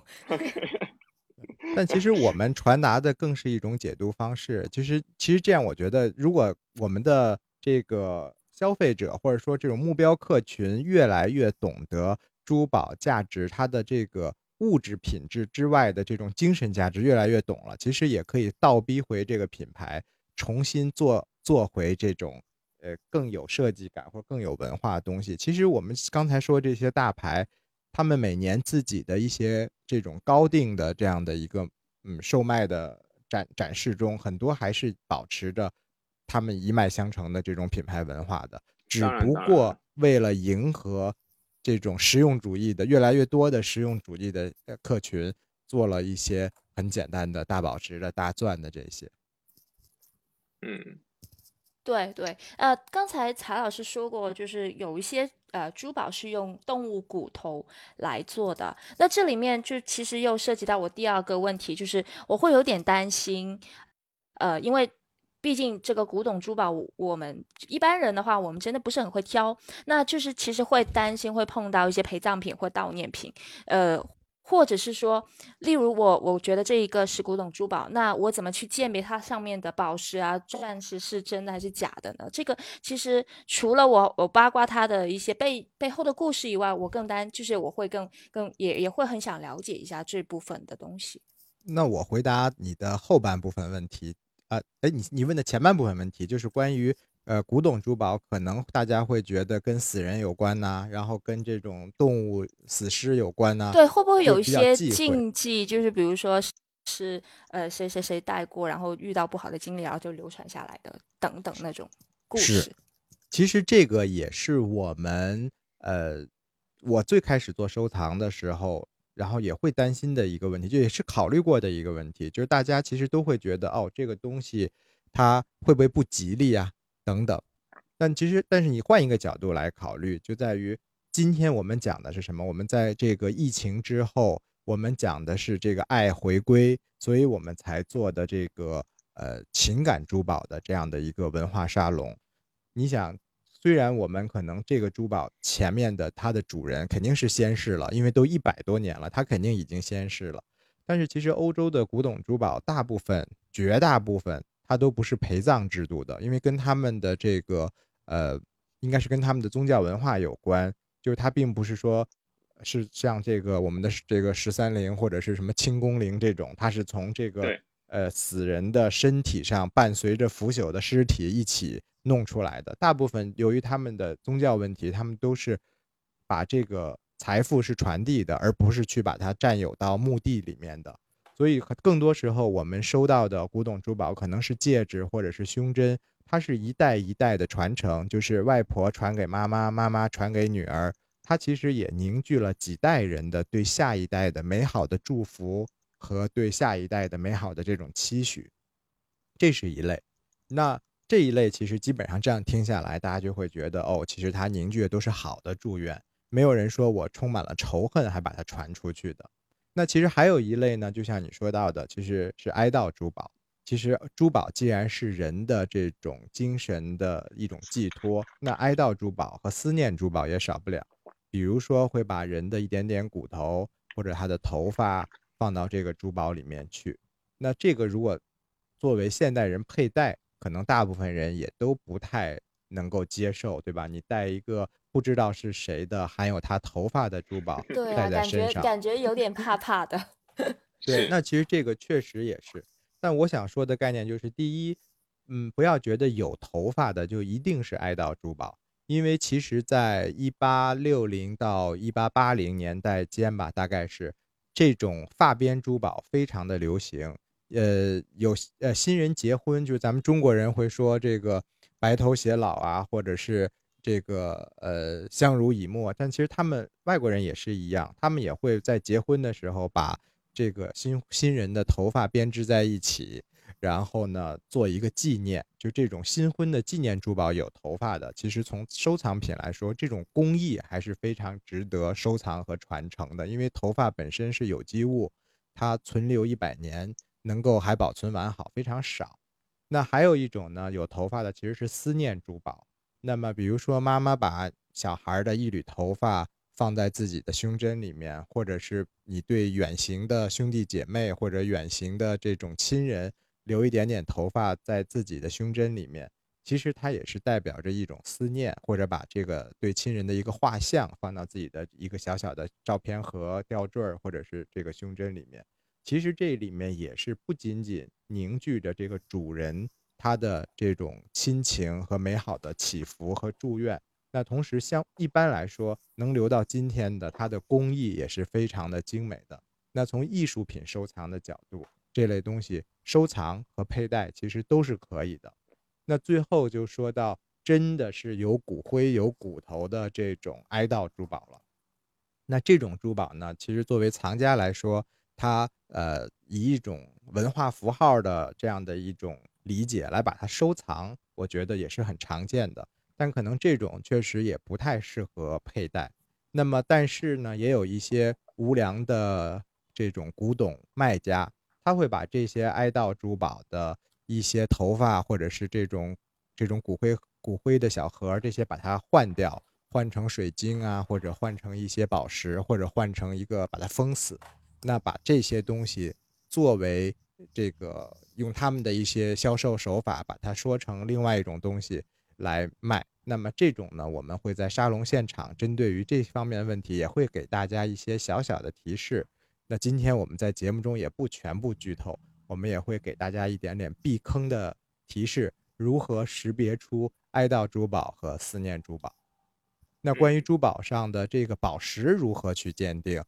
但其实我们传达的更是一种解读方式。其实其实这样，我觉得如果我们的这个。消费者或者说这种目标客群越来越懂得珠宝价值，它的这个物质品质之外的这种精神价值越来越懂了。其实也可以倒逼回这个品牌，重新做做回这种呃更有设计感或更有文化的东西。其实我们刚才说这些大牌，他们每年自己的一些这种高定的这样的一个嗯售卖的展展示中，很多还是保持着。他们一脉相承的这种品牌文化的，只不过为了迎合这种实用主义的越来越多的实用主义的客群，做了一些很简单的大宝石的大钻的这些。嗯，对对，呃，刚才曹老师说过，就是有一些呃珠宝是用动物骨头来做的，那这里面就其实又涉及到我第二个问题，就是我会有点担心，呃，因为。毕竟这个古董珠宝，我们一般人的话，我们真的不是很会挑，那就是其实会担心会碰到一些陪葬品或悼念品，呃，或者是说，例如我我觉得这一个是古董珠宝，那我怎么去鉴别它上面的宝石啊、钻石是真的还是假的呢？这个其实除了我我八卦它的一些背背后的故事以外，我更担就是我会更更也也会很想了解一下这部分的东西。那我回答你的后半部分问题。啊，哎，你你问的前半部分问题就是关于呃古董珠宝，可能大家会觉得跟死人有关呐，然后跟这种动物死尸有关呐。对，会不会有一些禁忌？就是比如说是呃谁谁谁带过，然后遇到不好的经历，然后就流传下来的等等那种故事。其实这个也是我们呃我最开始做收藏的时候。然后也会担心的一个问题，就也是考虑过的一个问题，就是大家其实都会觉得，哦，这个东西它会不会不吉利啊？等等。但其实，但是你换一个角度来考虑，就在于今天我们讲的是什么？我们在这个疫情之后，我们讲的是这个爱回归，所以我们才做的这个呃情感珠宝的这样的一个文化沙龙。你想。虽然我们可能这个珠宝前面的它的主人肯定是先逝了，因为都一百多年了，它肯定已经先逝了。但是其实欧洲的古董珠宝大部分、绝大部分它都不是陪葬制度的，因为跟他们的这个呃，应该是跟他们的宗教文化有关，就是它并不是说是像这个我们的这个十三陵或者是什么清宫陵这种，它是从这个呃死人的身体上伴随着腐朽的尸体一起。弄出来的大部分，由于他们的宗教问题，他们都是把这个财富是传递的，而不是去把它占有到墓地里面的。所以更多时候，我们收到的古董珠宝可能是戒指或者是胸针，它是一代一代的传承，就是外婆传给妈妈，妈妈传给女儿，它其实也凝聚了几代人的对下一代的美好的祝福和对下一代的美好的这种期许，这是一类。那这一类其实基本上这样听下来，大家就会觉得哦，其实它凝聚的都是好的祝愿，没有人说我充满了仇恨还把它传出去的。那其实还有一类呢，就像你说到的，其实是哀悼珠宝。其实珠宝既然是人的这种精神的一种寄托，那哀悼珠宝和思念珠宝也少不了。比如说会把人的一点点骨头或者他的头发放到这个珠宝里面去。那这个如果作为现代人佩戴，可能大部分人也都不太能够接受，对吧？你戴一个不知道是谁的含有他头发的珠宝 戴在身上，感觉有点怕怕的。对，那其实这个确实也是。但我想说的概念就是，第一，嗯，不要觉得有头发的就一定是爱悼珠宝，因为其实，在一八六零到一八八零年代间吧，大概是这种发边珠宝非常的流行。呃，有呃新人结婚，就是咱们中国人会说这个白头偕老啊，或者是这个呃相濡以沫，但其实他们外国人也是一样，他们也会在结婚的时候把。这个新新人的头发编织在一起，然后呢，做一个纪念，就这种新婚的纪念珠宝有头发的，其实从收藏品来说，这种工艺还是非常值得收藏和传承的。因为头发本身是有机物，它存留一百年能够还保存完好非常少。那还有一种呢，有头发的其实是思念珠宝。那么比如说妈妈把小孩的一缕头发。放在自己的胸针里面，或者是你对远行的兄弟姐妹或者远行的这种亲人留一点点头发在自己的胸针里面，其实它也是代表着一种思念，或者把这个对亲人的一个画像放到自己的一个小小的照片盒、吊坠或者是这个胸针里面。其实这里面也是不仅仅凝聚着这个主人他的这种亲情和美好的祈福和祝愿。那同时，相一般来说，能留到今天的，它的工艺也是非常的精美的。那从艺术品收藏的角度，这类东西收藏和佩戴其实都是可以的。那最后就说到，真的是有骨灰、有骨头的这种哀悼珠宝了。那这种珠宝呢，其实作为藏家来说，它呃以一种文化符号的这样的一种理解来把它收藏，我觉得也是很常见的。但可能这种确实也不太适合佩戴。那么，但是呢，也有一些无良的这种古董卖家，他会把这些哀悼珠宝的一些头发，或者是这种这种骨灰骨灰的小盒，这些把它换掉，换成水晶啊，或者换成一些宝石，或者换成一个把它封死。那把这些东西作为这个用他们的一些销售手法，把它说成另外一种东西。来卖，那么这种呢，我们会在沙龙现场针对于这方面的问题，也会给大家一些小小的提示。那今天我们在节目中也不全部剧透，我们也会给大家一点点避坑的提示，如何识别出哀悼珠宝和思念珠宝。那关于珠宝上的这个宝石如何去鉴定，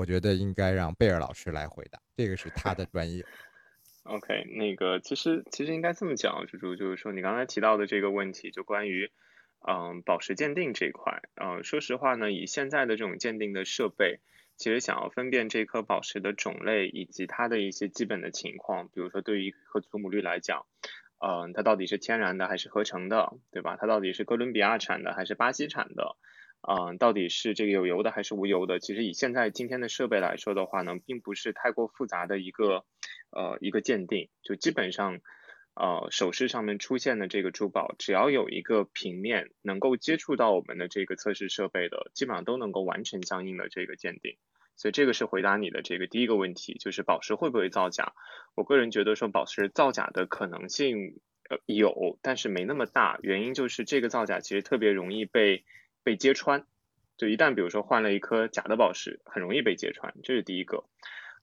我觉得应该让贝尔老师来回答，这个是他的专业。OK，那个其实其实应该这么讲，猪猪就是说你刚才提到的这个问题，就关于嗯宝石鉴定这一块，嗯说实话呢，以现在的这种鉴定的设备，其实想要分辨这颗宝石的种类以及它的一些基本的情况，比如说对于一颗祖母绿来讲，嗯它到底是天然的还是合成的，对吧？它到底是哥伦比亚产的还是巴西产的？嗯，到底是这个有油的还是无油的？其实以现在今天的设备来说的话呢，并不是太过复杂的一个呃一个鉴定，就基本上呃首饰上面出现的这个珠宝，只要有一个平面能够接触到我们的这个测试设备的，基本上都能够完成相应的这个鉴定。所以这个是回答你的这个第一个问题，就是宝石会不会造假？我个人觉得说宝石造假的可能性呃有，但是没那么大，原因就是这个造假其实特别容易被。被揭穿，就一旦比如说换了一颗假的宝石，很容易被揭穿，这是第一个。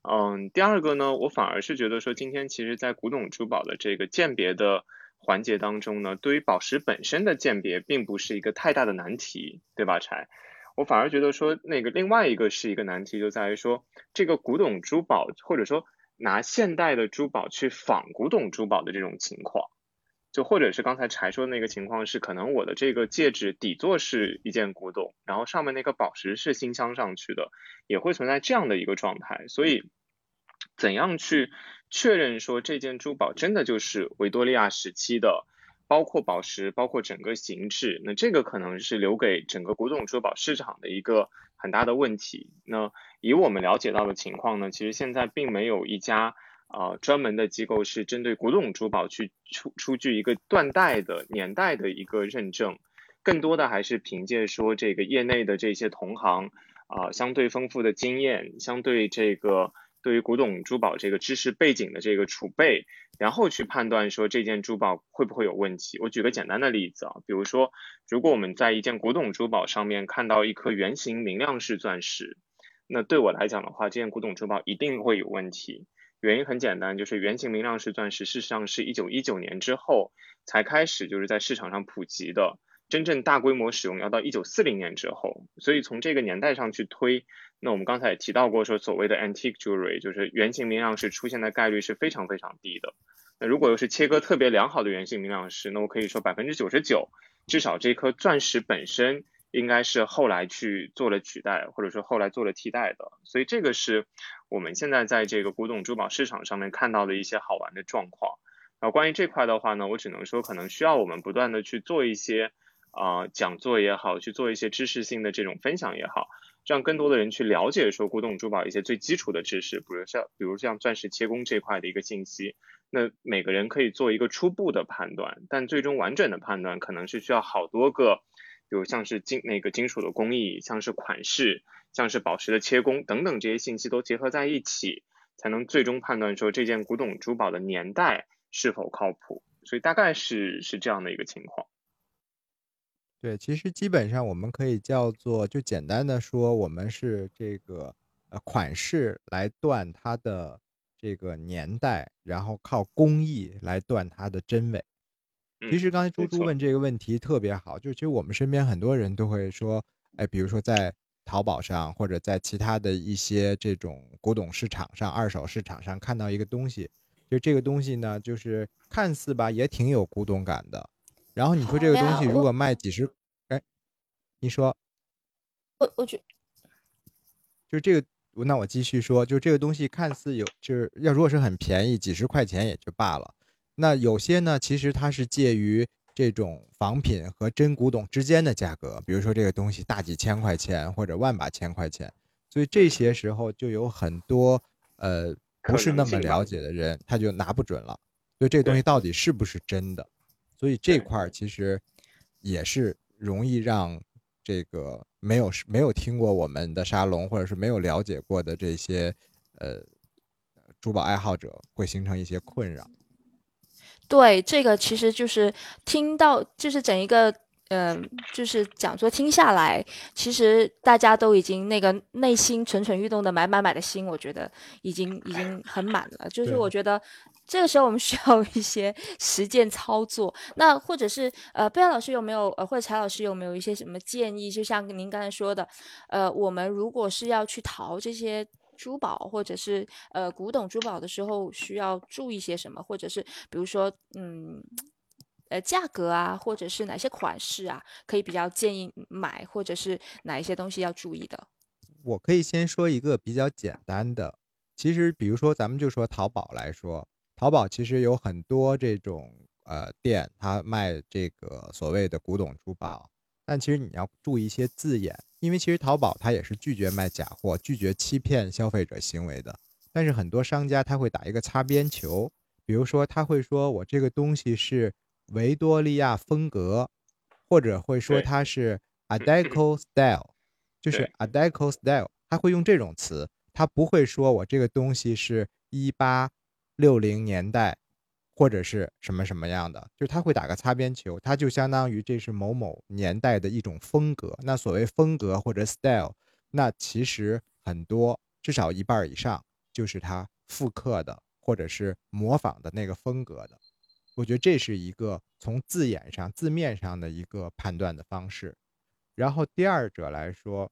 嗯，第二个呢，我反而是觉得说，今天其实，在古董珠宝的这个鉴别的环节当中呢，对于宝石本身的鉴别，并不是一个太大的难题，对吧？柴，我反而觉得说，那个另外一个是一个难题，就在于说，这个古董珠宝或者说拿现代的珠宝去仿古董珠宝的这种情况。就或者是刚才柴说的那个情况是，可能我的这个戒指底座是一件古董，然后上面那个宝石是新镶上去的，也会存在这样的一个状态。所以，怎样去确认说这件珠宝真的就是维多利亚时期的，包括宝石，包括整个形制，那这个可能是留给整个古董珠宝市场的一个很大的问题。那以我们了解到的情况呢，其实现在并没有一家。啊，专门的机构是针对古董珠宝去出出具一个断代的年代的一个认证，更多的还是凭借说这个业内的这些同行啊，相对丰富的经验，相对这个对于古董珠宝这个知识背景的这个储备，然后去判断说这件珠宝会不会有问题。我举个简单的例子啊，比如说，如果我们在一件古董珠宝上面看到一颗圆形明亮式钻石，那对我来讲的话，这件古董珠宝一定会有问题。原因很简单，就是圆形明亮式钻石事实上是一九一九年之后才开始就是在市场上普及的，真正大规模使用要到一九四零年之后，所以从这个年代上去推，那我们刚才也提到过说所谓的 antique jewelry 就是圆形明亮石出现的概率是非常非常低的。那如果又是切割特别良好的圆形明亮石，那我可以说百分之九十九，至少这颗钻石本身。应该是后来去做了取代，或者说后来做了替代的，所以这个是我们现在在这个古董珠宝市场上面看到的一些好玩的状况。然后关于这块的话呢，我只能说可能需要我们不断的去做一些啊讲座也好，去做一些知识性的这种分享也好，让更多的人去了解说古董珠宝一些最基础的知识，比如像比如像钻石切工这块的一个信息。那每个人可以做一个初步的判断，但最终完整的判断可能是需要好多个。比如像是金那个金属的工艺，像是款式，像是宝石的切工等等这些信息都结合在一起，才能最终判断说这件古董珠宝的年代是否靠谱。所以大概是是这样的一个情况。对，其实基本上我们可以叫做，就简单的说，我们是这个呃款式来断它的这个年代，然后靠工艺来断它的真伪。其实刚才猪猪问这个问题特别好，就其实我们身边很多人都会说，哎，比如说在淘宝上或者在其他的一些这种古董市场上、二手市场上看到一个东西，就这个东西呢，就是看似吧也挺有古董感的。然后你说这个东西如果卖几十，哎，你说，我我觉，就这个，那我继续说，就这个东西看似有，就是要如果是很便宜，几十块钱也就罢了。那有些呢，其实它是介于这种仿品和真古董之间的价格，比如说这个东西大几千块钱或者万把千块钱，所以这些时候就有很多呃不是那么了解的人，他就拿不准了，所以这个东西到底是不是真的？所以这块儿其实也是容易让这个没有没有听过我们的沙龙或者是没有了解过的这些呃珠宝爱好者会形成一些困扰。对，这个其实就是听到，就是整一个，嗯，就是讲座听下来，其实大家都已经那个内心蠢蠢欲动的买买买的心，我觉得已经已经很满了。就是我觉得这个时候我们 需要一些实践操作。那或者是呃，贝尔老师有没有呃，或者柴老师有没有一些什么建议？就像您刚才说的，呃，我们如果是要去淘这些。珠宝或者是呃古董珠宝的时候需要注意些什么？或者是比如说嗯呃价格啊，或者是哪些款式啊，可以比较建议买，或者是哪一些东西要注意的？我可以先说一个比较简单的，其实比如说咱们就说淘宝来说，淘宝其实有很多这种呃店，它卖这个所谓的古董珠宝。但其实你要注意一些字眼，因为其实淘宝它也是拒绝卖假货、拒绝欺骗消费者行为的。但是很多商家他会打一个擦边球，比如说他会说我这个东西是维多利亚风格，或者会说它是 a deco style，就是 a deco style，他会用这种词，他不会说我这个东西是一八六零年代。或者是什么什么样的，就是他会打个擦边球，它就相当于这是某某年代的一种风格。那所谓风格或者 style，那其实很多，至少一半以上就是他复刻的或者是模仿的那个风格的。我觉得这是一个从字眼上、字面上的一个判断的方式。然后第二者来说，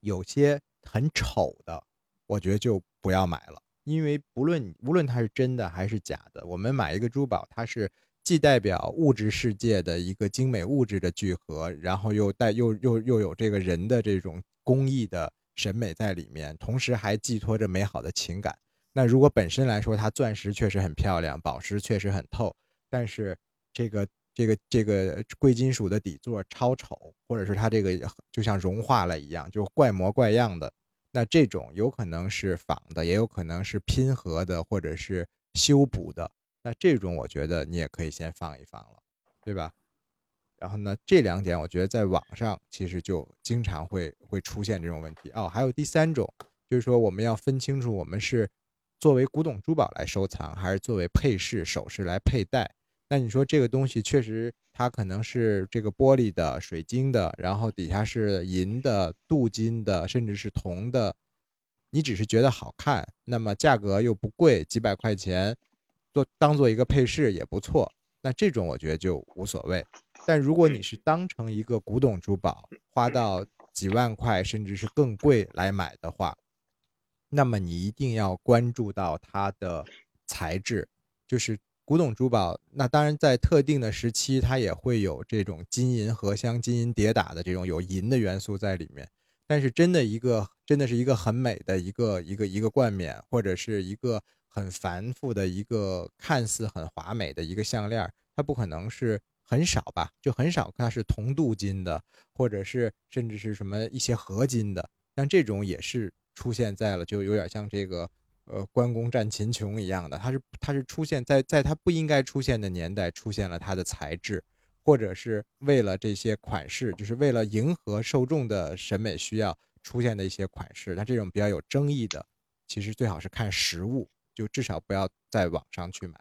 有些很丑的，我觉得就不要买了。因为不论无论它是真的还是假的，我们买一个珠宝，它是既代表物质世界的一个精美物质的聚合，然后又带又又又有这个人的这种工艺的审美在里面，同时还寄托着美好的情感。那如果本身来说，它钻石确实很漂亮，宝石确实很透，但是这个这个这个贵金属的底座超丑，或者是它这个就像融化了一样，就怪模怪样的，那这种有可能是仿的，也有可能是拼合的，或者是修补的。那这种我觉得你也可以先放一放了，对吧？然后呢，这两点我觉得在网上其实就经常会会出现这种问题哦。还有第三种，就是说我们要分清楚，我们是作为古董珠宝来收藏，还是作为配饰首饰来佩戴。那你说这个东西确实它可能是这个玻璃的、水晶的，然后底下是银的、镀金的，甚至是铜的，你只是觉得好看，那么价格又不贵，几百块钱。做当做一个配饰也不错，那这种我觉得就无所谓。但如果你是当成一个古董珠宝，花到几万块甚至是更贵来买的话，那么你一定要关注到它的材质。就是古董珠宝，那当然在特定的时期，它也会有这种金银合镶、金银叠打的这种有银的元素在里面。但是真的一个真的是一个很美的一个一个一个冠冕，或者是一个。很繁复的一个看似很华美的一个项链，它不可能是很少吧？就很少，它是铜镀金的，或者是甚至是什么一些合金的。像这种也是出现在了，就有点像这个呃关公战秦琼一样的，它是它是出现在在它不应该出现的年代出现了它的材质，或者是为了这些款式，就是为了迎合受众的审美需要出现的一些款式。那这种比较有争议的，其实最好是看实物。就至少不要在网上去买。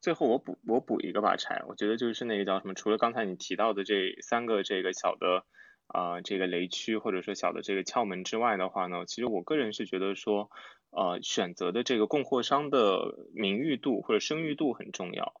最后我补我补一个吧，柴，我觉得就是那个叫什么？除了刚才你提到的这三个这个小的啊这个雷区或者说小的这个窍门之外的话呢，其实我个人是觉得说，呃，选择的这个供货商的名誉度或者声誉度很重要。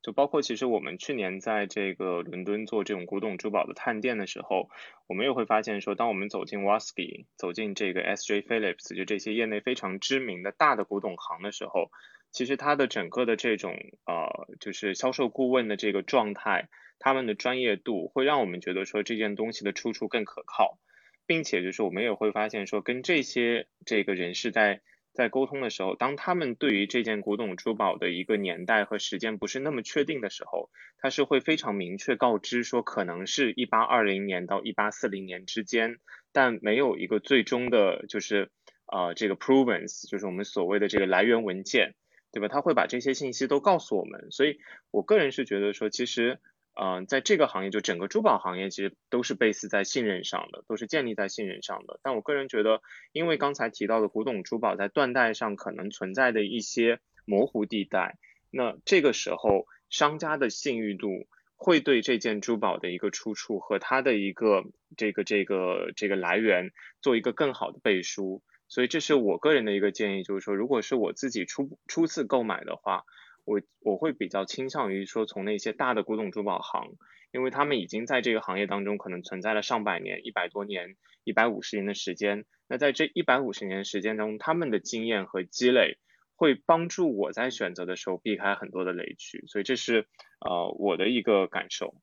就包括其实我们去年在这个伦敦做这种古董珠宝的探店的时候，我们也会发现说，当我们走进 Waski，走进这个 S J Phillips，就这些业内非常知名的大的古董行的时候，其实它的整个的这种呃，就是销售顾问的这个状态，他们的专业度会让我们觉得说这件东西的出处更可靠，并且就是我们也会发现说，跟这些这个人士在在沟通的时候，当他们对于这件古董珠宝的一个年代和时间不是那么确定的时候，他是会非常明确告知说可能是一八二零年到一八四零年之间，但没有一个最终的，就是呃这个 provenance，就是我们所谓的这个来源文件，对吧？他会把这些信息都告诉我们，所以我个人是觉得说，其实。嗯，在这个行业，就整个珠宝行业，其实都是 base 在信任上的，都是建立在信任上的。但我个人觉得，因为刚才提到的古董珠宝在缎带上可能存在的一些模糊地带，那这个时候商家的信誉度会对这件珠宝的一个出处和它的一个这个这个这个来源做一个更好的背书。所以这是我个人的一个建议，就是说，如果是我自己初初次购买的话。我我会比较倾向于说从那些大的古董珠宝行，因为他们已经在这个行业当中可能存在了上百年、一百多年、一百五十年的时间。那在这一百五十年时间当中，他们的经验和积累会帮助我在选择的时候避开很多的雷区。所以这是呃我的一个感受。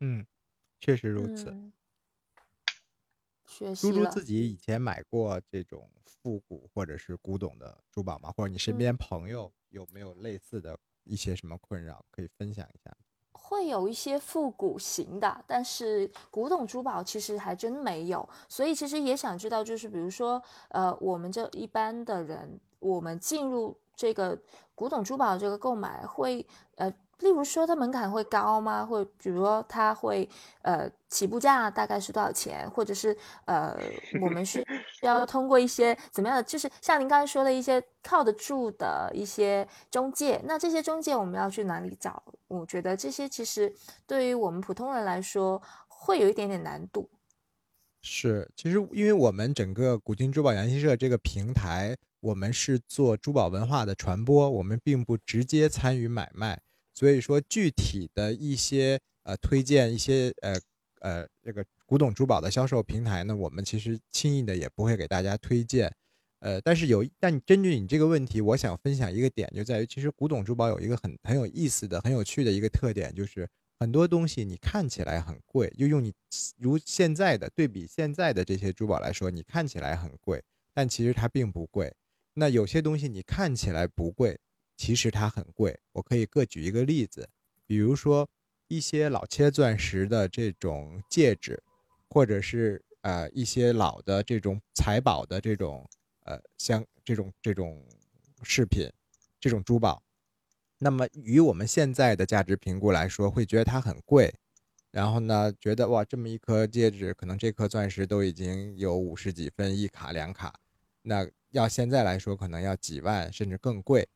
嗯，确实如此。猪猪自己以前买过这种复古或者是古董的珠宝吗？或者你身边朋友？有没有类似的一些什么困扰可以分享一下？会有一些复古型的，但是古董珠宝其实还真没有。所以其实也想知道，就是比如说，呃，我们这一般的人，我们进入这个古董珠宝这个购买会，呃。例如说，它门槛会高吗？或比如说，它会呃起步价大概是多少钱？或者是呃，我们 需要通过一些怎么样的？就是像您刚才说的一些靠得住的一些中介，那这些中介我们要去哪里找？我觉得这些其实对于我们普通人来说会有一点点难度。是，其实因为我们整个古今珠宝研习社这个平台，我们是做珠宝文化的传播，我们并不直接参与买卖。所以说，具体的一些呃推荐一些呃呃这个古董珠宝的销售平台呢，我们其实轻易的也不会给大家推荐。呃，但是有，但针对你这个问题，我想分享一个点，就在于其实古董珠宝有一个很很有意思的、很有趣的一个特点，就是很多东西你看起来很贵，就用你如现在的对比现在的这些珠宝来说，你看起来很贵，但其实它并不贵。那有些东西你看起来不贵，其实它很贵。我可以各举一个例子，比如说一些老切钻石的这种戒指，或者是呃一些老的这种财宝的这种呃像这种这种饰品，这种珠宝，那么与我们现在的价值评估来说，会觉得它很贵。然后呢，觉得哇，这么一颗戒指，可能这颗钻石都已经有五十几分一卡两卡，那。要现在来说，可能要几万甚至更贵，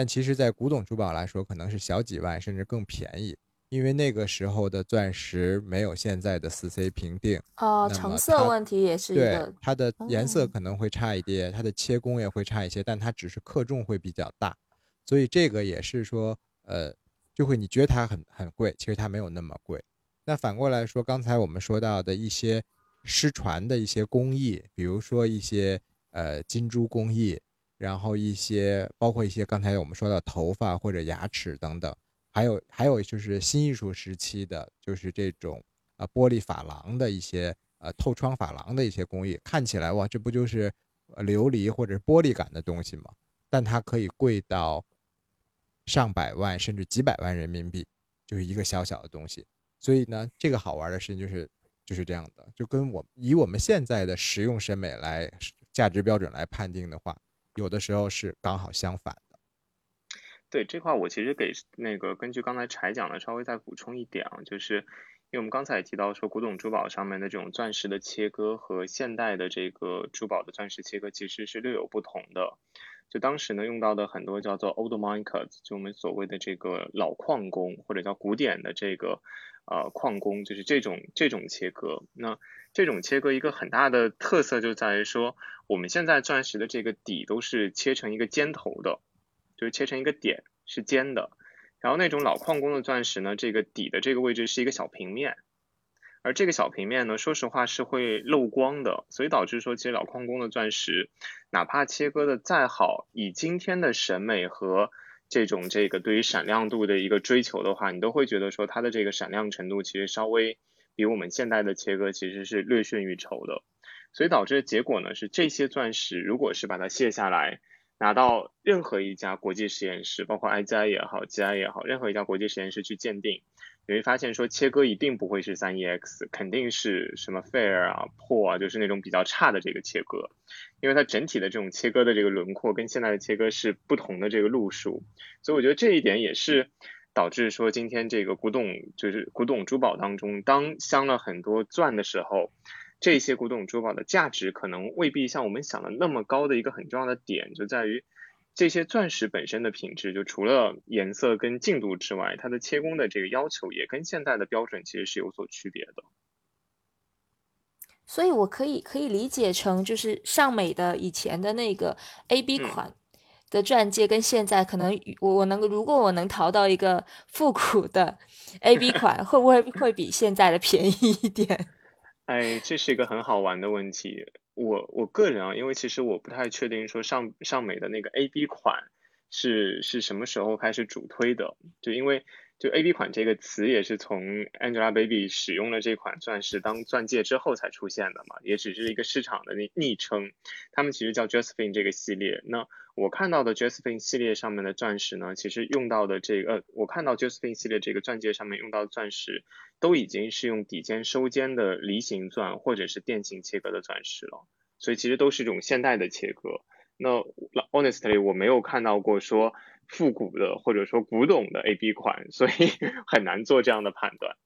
但其实，在古董珠宝来说，可能是小几万甚至更便宜，因为那个时候的钻石没有现在的四 C 评定哦，成色问题也是一个，对它的颜色可能会差一点，它的切工也会差一些，但它只是克重会比较大，所以这个也是说，呃，就会你觉得它很很贵，其实它没有那么贵。那反过来说，刚才我们说到的一些失传的一些工艺，比如说一些。呃，金珠工艺，然后一些包括一些刚才我们说的头发或者牙齿等等，还有还有就是新艺术时期的，就是这种呃玻璃珐琅的一些呃透窗珐琅的一些工艺，看起来哇，这不就是琉璃或者玻璃感的东西吗？但它可以贵到上百万甚至几百万人民币，就是一个小小的东西。所以呢，这个好玩的事情就是就是这样的，就跟我以我们现在的实用审美来。价值标准来判定的话，有的时候是刚好相反的。对这块，我其实给那个根据刚才柴讲的稍微再补充一点啊，就是因为我们刚才也提到说，古董珠宝上面的这种钻石的切割和现代的这个珠宝的钻石切割其实是略有不同的。就当时呢用到的很多叫做 old mine cuts，就我们所谓的这个老矿工或者叫古典的这个呃矿工，就是这种这种切割。那这种切割一个很大的特色就在于说，我们现在钻石的这个底都是切成一个尖头的，就是切成一个点是尖的。然后那种老矿工的钻石呢，这个底的这个位置是一个小平面，而这个小平面呢，说实话是会漏光的，所以导致说，其实老矿工的钻石，哪怕切割的再好，以今天的审美和这种这个对于闪亮度的一个追求的话，你都会觉得说它的这个闪亮程度其实稍微。比我们现代的切割其实是略逊于筹的，所以导致的结果呢是这些钻石如果是把它卸下来，拿到任何一家国际实验室，包括 IGI 也好，GI 也好，任何一家国际实验室去鉴定，你会发现说切割一定不会是三 EX，肯定是什么 Fair 啊、破啊，就是那种比较差的这个切割，因为它整体的这种切割的这个轮廓跟现在的切割是不同的这个路数，所以我觉得这一点也是。导致说今天这个古董就是古董珠宝当中，当镶了很多钻的时候，这些古董珠宝的价值可能未必像我们想的那么高的一个很重要的点，就在于这些钻石本身的品质，就除了颜色跟净度之外，它的切工的这个要求也跟现在的标准其实是有所区别的。所以我可以可以理解成就是尚美的以前的那个 A B 款。的钻戒跟现在可能我我能如果我能淘到一个复古的 A B 款，会不会会比现在的便宜一点？哎，这是一个很好玩的问题。我我个人啊，因为其实我不太确定说上上美的那个 A B 款是是什么时候开始主推的，就因为。就 A B 款这个词也是从 Angelababy 使用了这款钻石当钻戒之后才出现的嘛，也只是一个市场的昵昵称。他们其实叫 Josephine 这个系列。那我看到的 Josephine 系列上面的钻石呢，其实用到的这个，我看到 Josephine 系列这个钻戒上面用到的钻石，都已经是用底尖收尖的梨形钻或者是电形切割的钻石了。所以其实都是这种现代的切割。那 Honestly，我没有看到过说。复古的或者说古董的 A B 款，所以 很难做这样的判断。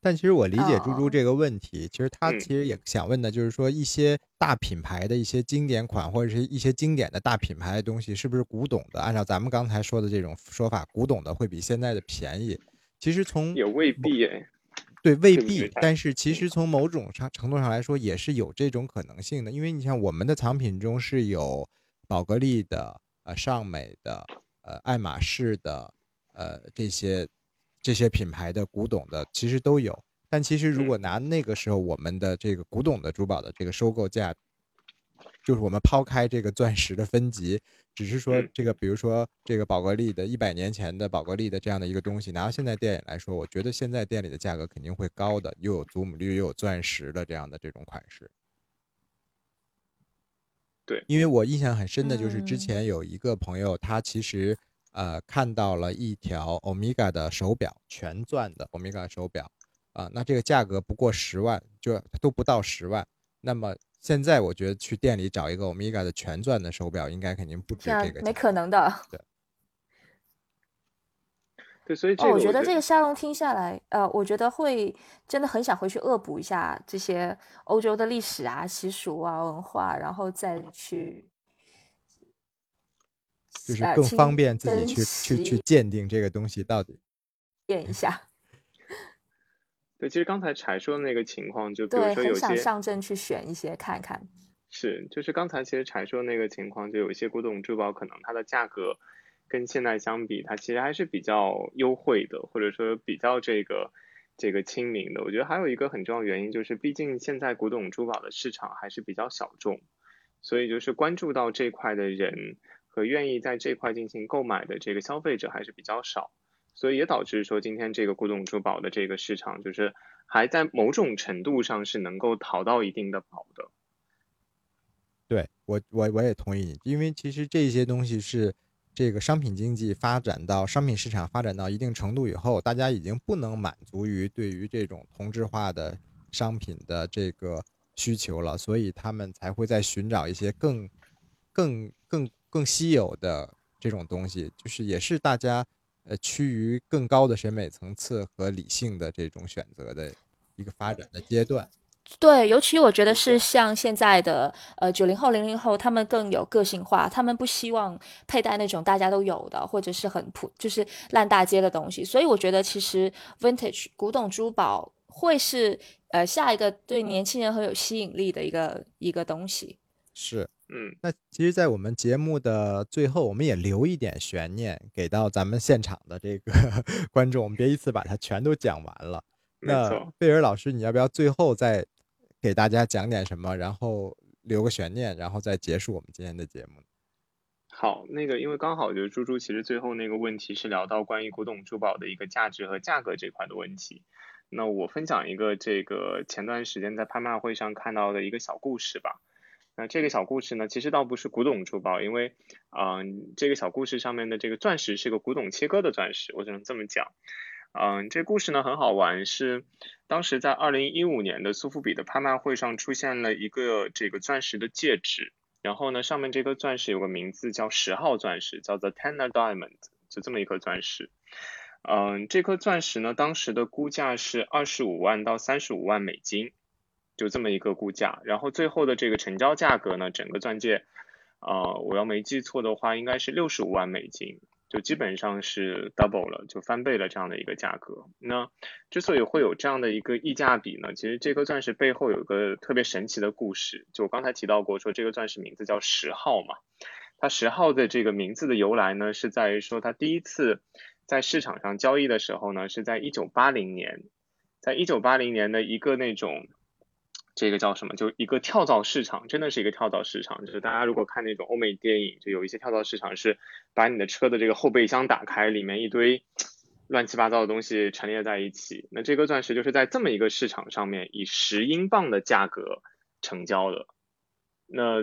但其实我理解猪猪这个问题，其实他其实也想问的就是说，一些大品牌的一些经典款或者是一些经典的大品牌的东西，是不是古董的？按照咱们刚才说的这种说法，古董的会比现在的便宜。其实从也未必哎，对，未必。但是其实从某种上程度上来说，也是有这种可能性的。因为你像我们的藏品中是有宝格丽的、呃尚美的。呃，爱马仕的，呃，这些这些品牌的古董的其实都有，但其实如果拿那个时候我们的这个古董的珠宝的这个收购价就是我们抛开这个钻石的分级，只是说这个，比如说这个宝格丽的一百年前的宝格丽的这样的一个东西，拿到现在店里来说，我觉得现在店里的价格肯定会高的，又有祖母绿又有钻石的这样的这种款式。对，因为我印象很深的就是之前有一个朋友，他其实呃看到了一条欧米伽的手表，全钻的欧米伽手表，啊，那这个价格不过十万，就都不到十万。那么现在我觉得去店里找一个欧米伽的全钻的手表，应该肯定不止这个，没可能的。对。对，所以哦，我觉得这个沙龙听下来，呃，我觉得会真的很想回去恶补一下这些欧洲的历史啊、习俗啊、文化，然后再去，就是更方便自己去去去鉴定这个东西到底验一下。对，其实刚才柴说的那个情况，就比如说有些上阵去选一些看看。是，就是刚才其实柴说那个情况，就有一些古董珠宝，可能它的价格。跟现在相比，它其实还是比较优惠的，或者说比较这个这个亲民的。我觉得还有一个很重要原因就是，毕竟现在古董珠宝的市场还是比较小众，所以就是关注到这块的人和愿意在这块进行购买的这个消费者还是比较少，所以也导致说今天这个古董珠宝的这个市场就是还在某种程度上是能够淘到一定的宝的。对我我我也同意你，因为其实这些东西是。这个商品经济发展到商品市场发展到一定程度以后，大家已经不能满足于对于这种同质化的商品的这个需求了，所以他们才会在寻找一些更、更、更、更稀有的这种东西，就是也是大家呃趋于更高的审美层次和理性的这种选择的一个发展的阶段。对，尤其我觉得是像现在的呃九零后、零零后，他们更有个性化，他们不希望佩戴那种大家都有的或者是很普就是烂大街的东西。所以我觉得其实 vintage 古董珠宝会是呃下一个对年轻人很有吸引力的一个一个东西。是，嗯，那其实，在我们节目的最后，我们也留一点悬念给到咱们现场的这个观众，我们别一次把它全都讲完了。那贝尔老师，你要不要最后再？给大家讲点什么，然后留个悬念，然后再结束我们今天的节目。好，那个因为刚好就是猪猪，其实最后那个问题是聊到关于古董珠宝的一个价值和价格这块的问题。那我分享一个这个前段时间在拍卖会上看到的一个小故事吧。那这个小故事呢，其实倒不是古董珠宝，因为嗯，这个小故事上面的这个钻石是个古董切割的钻石，我只能这么讲。嗯，这故事呢很好玩，是当时在二零一五年的苏富比的拍卖会上出现了一个这个钻石的戒指，然后呢上面这颗钻石有个名字叫十号钻石，叫 The Tenner Diamond，就这么一颗钻石。嗯，这颗钻石呢当时的估价是二十五万到三十五万美金，就这么一个估价，然后最后的这个成交价格呢，整个钻戒，呃，我要没记错的话，应该是六十五万美金。就基本上是 double 了，就翻倍了这样的一个价格。那之所以会有这样的一个溢价比呢，其实这颗钻石背后有个特别神奇的故事。就我刚才提到过，说这个钻石名字叫十号嘛，它十号的这个名字的由来呢，是在于说它第一次在市场上交易的时候呢，是在一九八零年，在一九八零年的一个那种。这个叫什么？就一个跳蚤市场，真的是一个跳蚤市场。就是大家如果看那种欧美电影，就有一些跳蚤市场是把你的车的这个后备箱打开，里面一堆乱七八糟的东西陈列在一起。那这颗钻石就是在这么一个市场上面以十英镑的价格成交的。那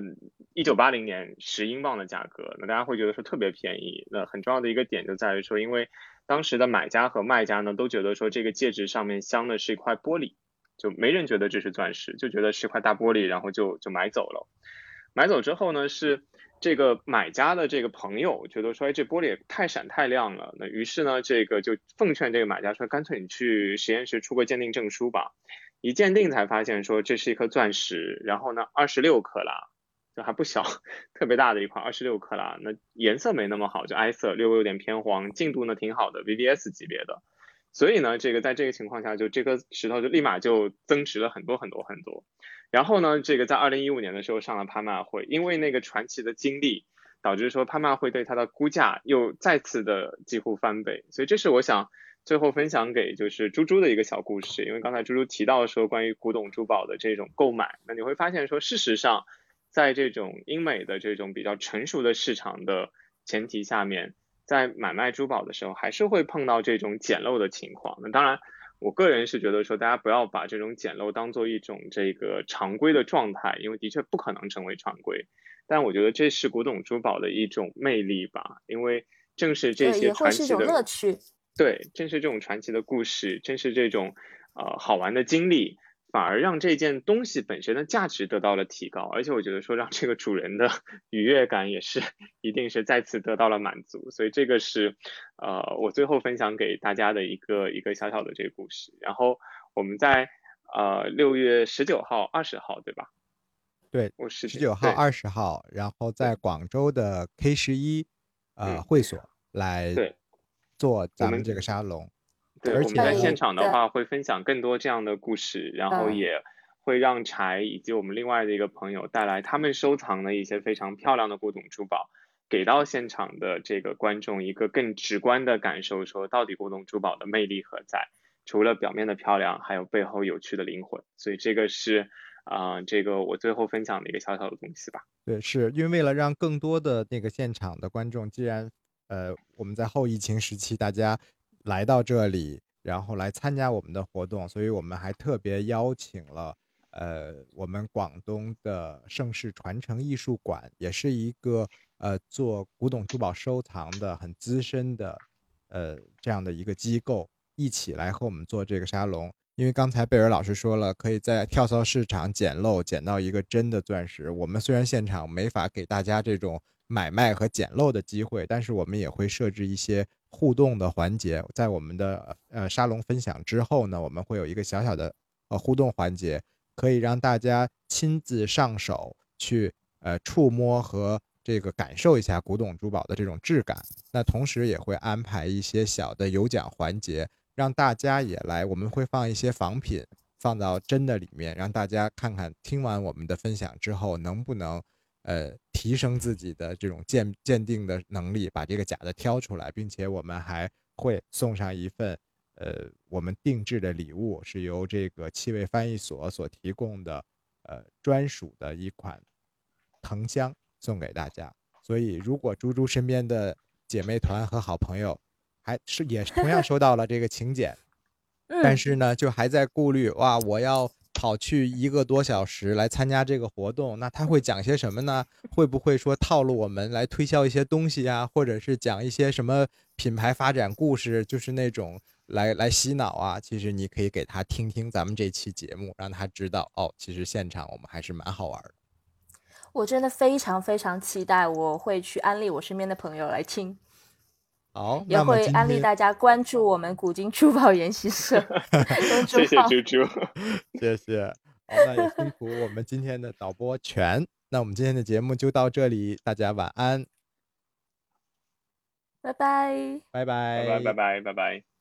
一九八零年十英镑的价格，那大家会觉得说特别便宜。那很重要的一个点就在于说，因为当时的买家和卖家呢都觉得说这个戒指上面镶的是一块玻璃。就没人觉得这是钻石，就觉得是块大玻璃，然后就就买走了。买走之后呢，是这个买家的这个朋友觉得说，哎，这玻璃也太闪太亮了。那于是呢，这个就奉劝这个买家说，干脆你去实验室出个鉴定证书吧。一鉴定才发现说，这是一颗钻石，然后呢，二十六克拉，就还不小，特别大的一块，二十六克拉。那颜色没那么好，就 I 色，略微有点偏黄。净度呢挺好的，VVS 级别的。所以呢，这个在这个情况下，就这颗石头就立马就增值了很多很多很多。然后呢，这个在二零一五年的时候上了拍卖会，因为那个传奇的经历，导致说拍卖会对它的估价又再次的几乎翻倍。所以这是我想最后分享给就是猪猪的一个小故事。因为刚才猪猪提到说关于古董珠宝的这种购买，那你会发现说，事实上在这种英美的这种比较成熟的市场的前提下面，在买卖珠宝的时候，还是会碰到这种捡漏的情况。那当然，我个人是觉得说，大家不要把这种捡漏当做一种这个常规的状态，因为的确不可能成为常规。但我觉得这是古董珠宝的一种魅力吧，因为正是这些传奇的乐趣。对，正是这种传奇的故事，正是这种呃好玩的经历。反而让这件东西本身的价值得到了提高，而且我觉得说让这个主人的 愉悦感也是一定是再次得到了满足，所以这个是呃我最后分享给大家的一个一个小小的这个故事。然后我们在呃六月十九号、二十号对吧？对，我十九号、二十号，然后在广州的 K 十一呃会所来做咱们这个沙龙。对，我们在现场的话会分享更多这样的故事，然后也会让柴以及我们另外的一个朋友带来他们收藏的一些非常漂亮的古董珠宝，给到现场的这个观众一个更直观的感受，说到底古董珠宝的魅力何在？除了表面的漂亮，还有背后有趣的灵魂。所以这个是啊，这个我最后分享的一个小小的东西吧。对，是因为为了让更多的那个现场的观众，既然呃我们在后疫情时期大家。来到这里，然后来参加我们的活动，所以我们还特别邀请了，呃，我们广东的盛世传承艺术馆，也是一个呃做古董珠宝收藏的很资深的，呃这样的一个机构，一起来和我们做这个沙龙。因为刚才贝尔老师说了，可以在跳蚤市场捡漏，捡到一个真的钻石。我们虽然现场没法给大家这种买卖和捡漏的机会，但是我们也会设置一些。互动的环节，在我们的呃沙龙分享之后呢，我们会有一个小小的呃互动环节，可以让大家亲自上手去呃触摸和这个感受一下古董珠宝的这种质感。那同时也会安排一些小的有奖环节，让大家也来。我们会放一些仿品放到真的里面，让大家看看听完我们的分享之后能不能。呃，提升自己的这种鉴鉴定的能力，把这个假的挑出来，并且我们还会送上一份呃我们定制的礼物，是由这个气味翻译所所提供的呃专属的一款藤香送给大家。所以，如果猪猪身边的姐妹团和好朋友还是也同样 收到了这个请柬，但是呢，就还在顾虑哇，我要。跑去一个多小时来参加这个活动，那他会讲些什么呢？会不会说套路我们来推销一些东西啊，或者是讲一些什么品牌发展故事，就是那种来来洗脑啊？其实你可以给他听听咱们这期节目，让他知道哦，其实现场我们还是蛮好玩的。我真的非常非常期待，我会去安利我身边的朋友来听。好，也会安利大家关注我们古今珠宝研习社。谢谢猪猪，谢谢。好，那也辛苦我们今天的导播全。那我们今天的节目就到这里，大家晚安，拜拜，拜拜，拜拜，拜拜，拜拜。